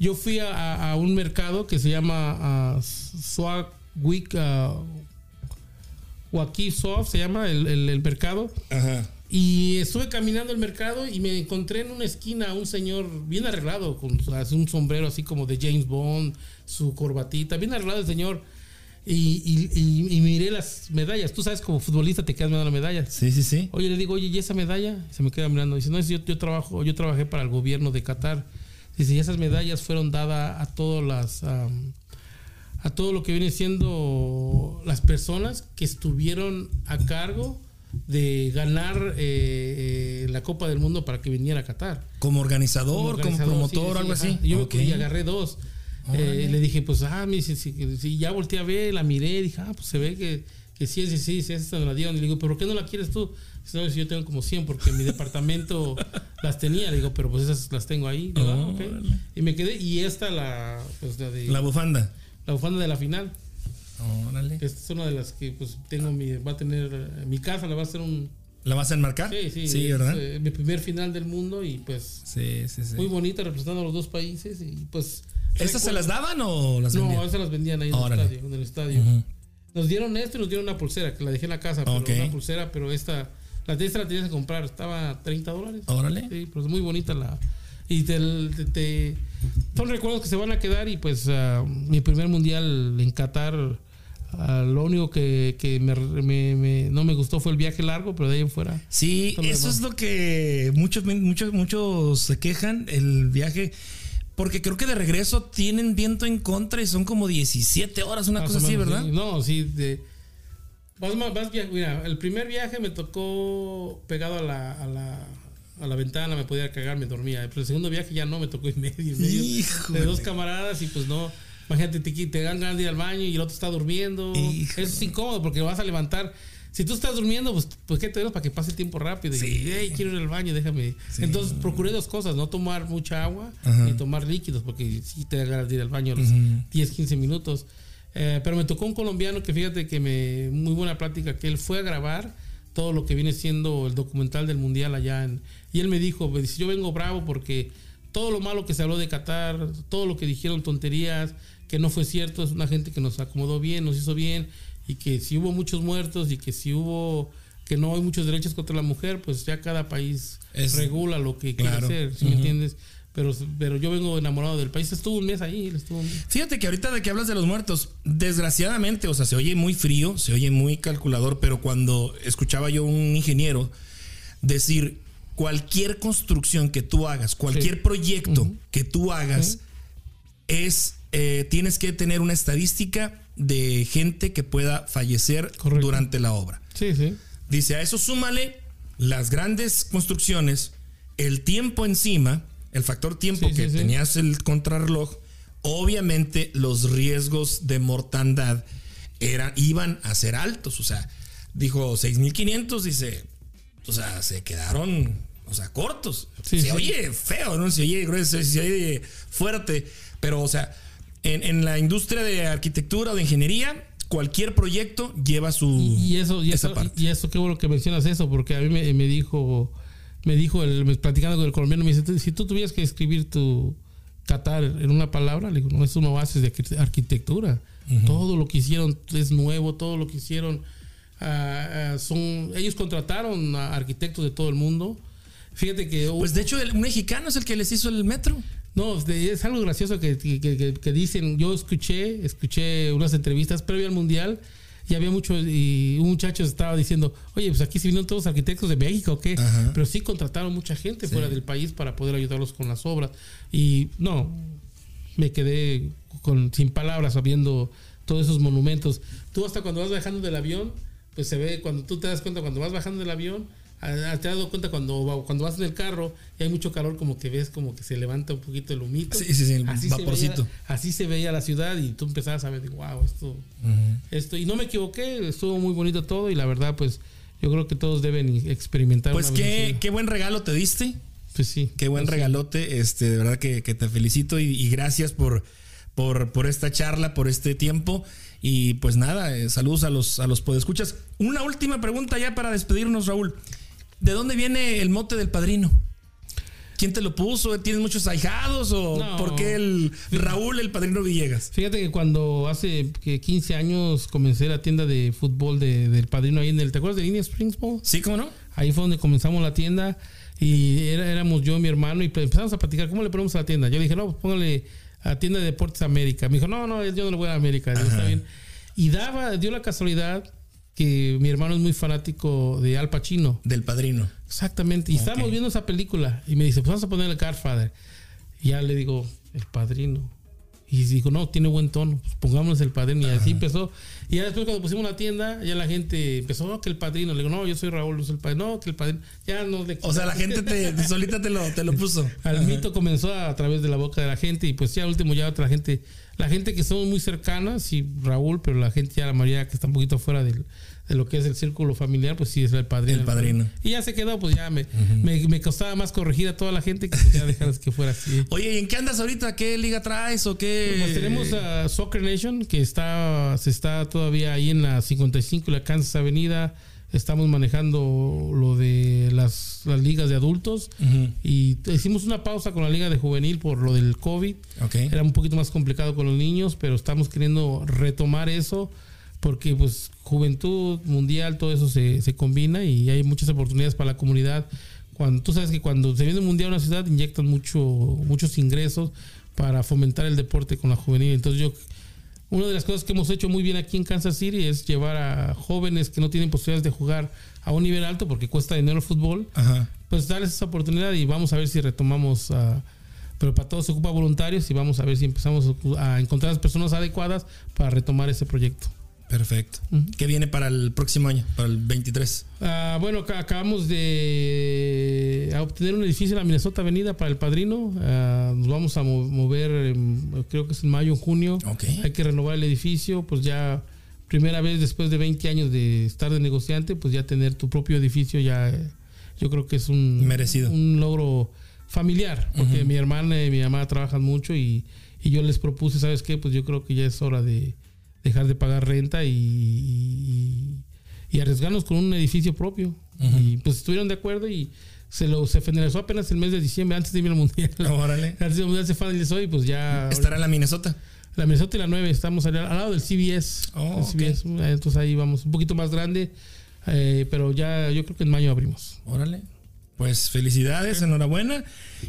yo fui a, a- a un mercado que se llama ah, Swag Week. Uh, Soft se llama el, el- el mercado. Ajá. Y estuve caminando el mercado y me encontré en una esquina a un señor bien arreglado, con un sombrero así como de James Bond, su corbatita, bien arreglado el señor. Y, y- y- y miré las medallas. Tú sabes, como futbolista te quedas mirando la medalla. Sí, sí, sí. Oye, le digo, oye, ¿y esa medalla? Se me queda mirando. Dice, no, es yo, yo trabajo, yo trabajé para el gobierno de Qatar. Dice, y esas medallas fueron dadas a todas las a todo lo que viene siendo las personas que estuvieron a cargo de ganar eh, eh, la Copa del Mundo para que viniera a Qatar. Como organizador, como, organizador, promotor, sí, algo sí, así. Yo agarré dos. Eh, le dije, pues, ah, me dice, sí, sí, ya volteé a ver, la miré, dije, ah, pues se ve que, que sí, sí, sí, sí, esa me la dieron. Y le digo, ¿pero por qué no la quieres tú? Dice, no, si yo tengo como 100 porque en mi departamento las tenía. Le digo, pero pues esas las tengo ahí. Ah. Y me quedé, y esta, la, pues, la de La bufanda. la bufanda de la final. Órale. Esta es una de las que pues tengo mi, va a tener, eh, mi casa la va a ser un, ¿La vas a enmarcar? sí, sí, Sí, es, ¿verdad? eh, mi primer final del mundo y pues sí, sí, sí. muy bonita representando a los dos países y pues... ¿Estas se las daban o las No, vendían? esas las vendían ahí en el estadio. En el estadio. Nos dieron esto y nos dieron una pulsera, que la dejé en la casa, pero una pulsera, pero esta, la de esta la tenías que comprar, estaba a 30 dólares. Órale. Sí, pero es muy bonita la... Y te, te- te- son recuerdos que se van a quedar y pues ah, mi primer mundial en Qatar, ah, lo único que, que me- me- me- no me gustó fue el viaje largo, pero de ahí en fuera. Sí, eso es lo que muchos, muchos, muchos se quejan, el viaje. Porque creo que de regreso tienen viento en contra y son como 17 horas, una Más cosa así, ¿verdad? sí. No, sí. De, vas, vas mira, el primer viaje me tocó pegado a la, a la, a la ventana, me podía cagar, me dormía. Pero el segundo viaje ya no, me tocó en medio, en medio de dos camaradas y pues no. Imagínate, te, dan ganas de ir al baño y el otro está durmiendo. Híjole. Eso es incómodo porque vas a levantar. Si tú estás durmiendo, pues, pues ¿qué te das para que pase el tiempo rápido? Y, Sí. "Ey, quiero ir al baño, déjame. Entonces procuré dos cosas, no tomar mucha agua Ajá. y tomar líquidos, porque sí te da ganas de ir al baño a los Ujú. 10, 15 minutos. Eh, pero me tocó un colombiano que fíjate que me, muy buena plática, que él fue a grabar todo lo que viene siendo el documental del mundial allá en, y él me dijo, yo vengo bravo porque todo lo malo que se habló de Qatar, todo lo que dijeron tonterías, que no fue cierto, es una gente que nos acomodó bien, nos hizo bien, y que si hubo muchos muertos y que si hubo que no hay muchos derechos contra la mujer, pues ya cada país Es- regula lo que Claro. quiere hacer, ¿sí me entiendes? Pero, pero yo vengo enamorado del país. Estuvo un mes ahí, estuvo un mes. Fíjate que ahorita de que hablas de los muertos, desgraciadamente, o sea, se oye muy frío, se oye muy calculador, pero cuando escuchaba yo un ingeniero decir, cualquier construcción que tú hagas, cualquier proyecto que tú hagas, es eh, tienes que tener una estadística de gente que pueda fallecer Correcto. durante la obra. Sí, sí. Dice, a eso súmale las grandes construcciones, el tiempo encima, el factor tiempo Sí, que sí, tenías el contrarreloj, obviamente los riesgos de mortandad eran, iban a ser altos. O sea, dijo 6.500, dice, o sea, se quedaron, o sea, cortos. Sí, se sí. oye feo, ¿no? Se oye grueso, se oye fuerte, pero, o sea, en, en la industria de arquitectura o de ingeniería, cualquier proyecto lleva su... Y eso, y esa eso, parte. y eso, qué bueno que mencionas eso, porque a mí me, me dijo, me dijo, el, platicando con el colombiano, me dice, "Tú- si tú tuvieras que escribir tu Qatar en una palabra, le digo, no, es una base de arqui- arquitectura. Todo lo que hicieron es nuevo, todo lo que hicieron, ah, ah, son, ellos contrataron a arquitectos de todo el mundo. Fíjate que... Pues de hecho, el un mexicano es el que les hizo el metro. No, es algo gracioso que, que- que- que dicen. Yo escuché, escuché unas entrevistas previo al mundial y había mucho y un muchacho estaba diciendo, oye, pues aquí se vinieron todos los arquitectos de México, ¿o ¿qué? Ajá. Pero sí contrataron mucha gente fuera del país para poder ayudarlos con las obras. Y no, me quedé con, sin palabras viendo todos esos monumentos. Tú hasta cuando vas bajando del avión, pues se ve, cuando tú te das cuenta, cuando vas bajando del avión, te has dado cuenta cuando, cuando vas en el carro y hay mucho calor, como que ves como que se levanta un poquito el humito. Sí, sí, sí, el se vaporcito. veía- así se veía la ciudad y tú empezabas a ver, wow, esto, esto. Y no me equivoqué, estuvo muy bonito todo y la verdad, pues yo creo que todos deben experimentar. Pues una qué, qué buen regalo te diste. Pues sí. Qué buen regalote. Este, de verdad que, que te felicito y, y gracias por, por, por esta charla, por este tiempo. Y pues nada, eh, saludos a los, a los podescuchas. Una última pregunta ya para despedirnos, Raúl. ¿De dónde viene el mote del padrino? ¿Quién te lo puso? ¿Tienes muchos ahijados? ¿O No. por qué el Raúl, el padrino Villegas? Fíjate que cuando hace que 15 años comencé la tienda de fútbol de- del padrino ahí en el, ¿te acuerdas de Línea Springs Mall? ¿Sí, cómo no? Ahí fue donde comenzamos la tienda y era- éramos yo y mi hermano y pues empezamos a platicar, ¿cómo le ponemos a la tienda? Yo le dije, no, pues póngale a tienda de Deportes América. Me dijo, no, no, yo no le voy a América. Digo, está bien. Y daba, dio la casualidad que mi hermano es muy fanático de Al Pacino. Del padrino. Exactamente. Y estábamos viendo esa película y me dice, pues vamos a poner el Godfather. Y ya le digo, el padrino. Y dijo, no, tiene buen tono, pues pongámonos el padrino. Y así empezó. Y ya después cuando pusimos la tienda, ya la gente empezó, no, que el padrino. Le digo, no, yo soy Raúl, yo soy el padrino. No, que el padrino. Ya no le O sea, la gente te, solita te lo, te lo puso. al mito comenzó a, a través de la boca de la gente y pues ya último ya otra gente, la gente que somos muy cercanas, sí, Raúl, pero la gente ya la mayoría que está un poquito fuera del, de lo que es el círculo familiar, pues sí es el padrino. El padrino. Y ya se quedó, pues ya me, me, me costaba más corregir a toda la gente que pues ya dejar que fuera así. Oye, ¿y en qué andas ahorita? ¿Qué liga traes o qué? Pues tenemos a Soccer Nation que está, se está todavía ahí en la 55 y la Kansas Avenida. Estamos manejando lo de las, las ligas de adultos y hicimos una pausa con la liga de juvenil por lo del COVID. Era un poquito más complicado con los niños, pero estamos queriendo retomar eso porque pues juventud mundial, todo eso se, se combina y hay muchas oportunidades para la comunidad. Cuando, tú sabes que cuando se viene un mundial a una ciudad inyectan mucho, muchos ingresos para fomentar el deporte con la juvenil. Entonces yo, una de las cosas que hemos hecho muy bien aquí en Kansas City es llevar a jóvenes que no tienen posibilidades de jugar a un nivel alto porque cuesta dinero el fútbol, Ajá. pues darles esa oportunidad y vamos a ver si retomamos ah, pero para todo se ocupa voluntarios y vamos a ver si empezamos a encontrar las personas adecuadas para retomar ese proyecto. Perfecto. ¿Qué viene para el próximo año? Para el 23. Ah, bueno, acabamos de a obtener un edificio en la Minnesota Avenida para el padrino. Ah, nos vamos a mo- mover, en- creo que es en mayo o junio. Ok. Hay que renovar el edificio, pues ya primera vez después de 20 años de estar de negociante, pues ya tener tu propio edificio ya eh, yo creo que es un Merecido. un logro familiar, porque mi hermana y mi mamá trabajan mucho y, y yo les propuse, ¿sabes qué? Pues yo creo que ya es hora de dejar de pagar renta y, y- y arriesgarnos con un edificio propio. Y pues estuvieron de acuerdo y se lo se finalizó apenas el mes de diciembre, antes de irme al mundial. Órale. Antes del mundial se finalizó y pues ya. Estará en la Minnesota. La Minnesota y la 9, estamos al, al lado del CBS. Oh, El ok. CBS, Entonces ahí vamos, un poquito más grande, eh, pero ya yo creo que en mayo abrimos. Órale. Pues felicidades, enhorabuena.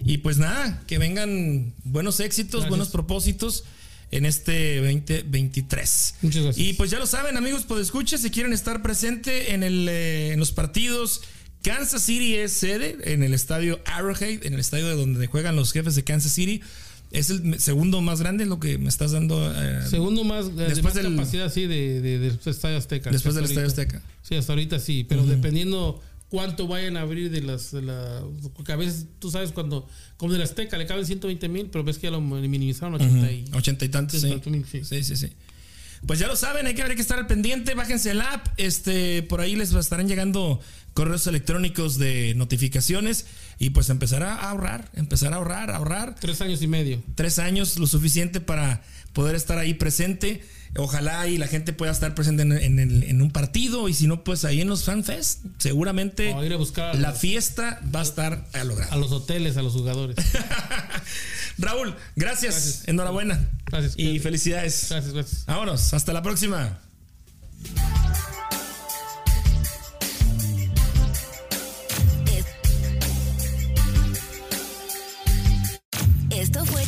Y pues nada, que vengan buenos éxitos, Gracias. buenos propósitos en este 2023. Muchas gracias. Y pues ya lo saben, amigos, pues escuchen, si quieren estar presente en, el, eh, en los partidos, Kansas City es sede en el estadio Arrowhead, en el estadio de donde juegan los jefes de Kansas City. Es el segundo más grande lo que me estás dando. eh, Segundo más, eh, de Después más del- capacidad, sí, de, de- del Estadio Azteca. después del estadio. Azteca. Sí, hasta ahorita sí, pero dependiendo cuánto vayan a abrir de las. De la, porque a veces tú sabes cuando. Como del Azteca le caben 120 mil, pero ves que ya lo minimizaron a 80 y. Ochenta y tantos, sí. 80 mil, sí. Sí, sí, sí. Pues ya lo saben, hay que, hay que estar al pendiente, bájense el app, este, por ahí les estarán llegando correos electrónicos de notificaciones y pues empezar a ahorrar, empezar a ahorrar, a ahorrar. Tres años y medio. Tres años, lo suficiente para poder estar ahí presente. Ojalá y la gente pueda estar presente en, en el- en un partido y si no, pues ahí en los FanFest, seguramente O ir a buscar a la los- fiesta va a estar a lograr. A los hoteles, a los jugadores. Raúl, gracias, Gracias. enhorabuena Gracias, y felicidades. Gracias, gracias. Vámonos, hasta la próxima.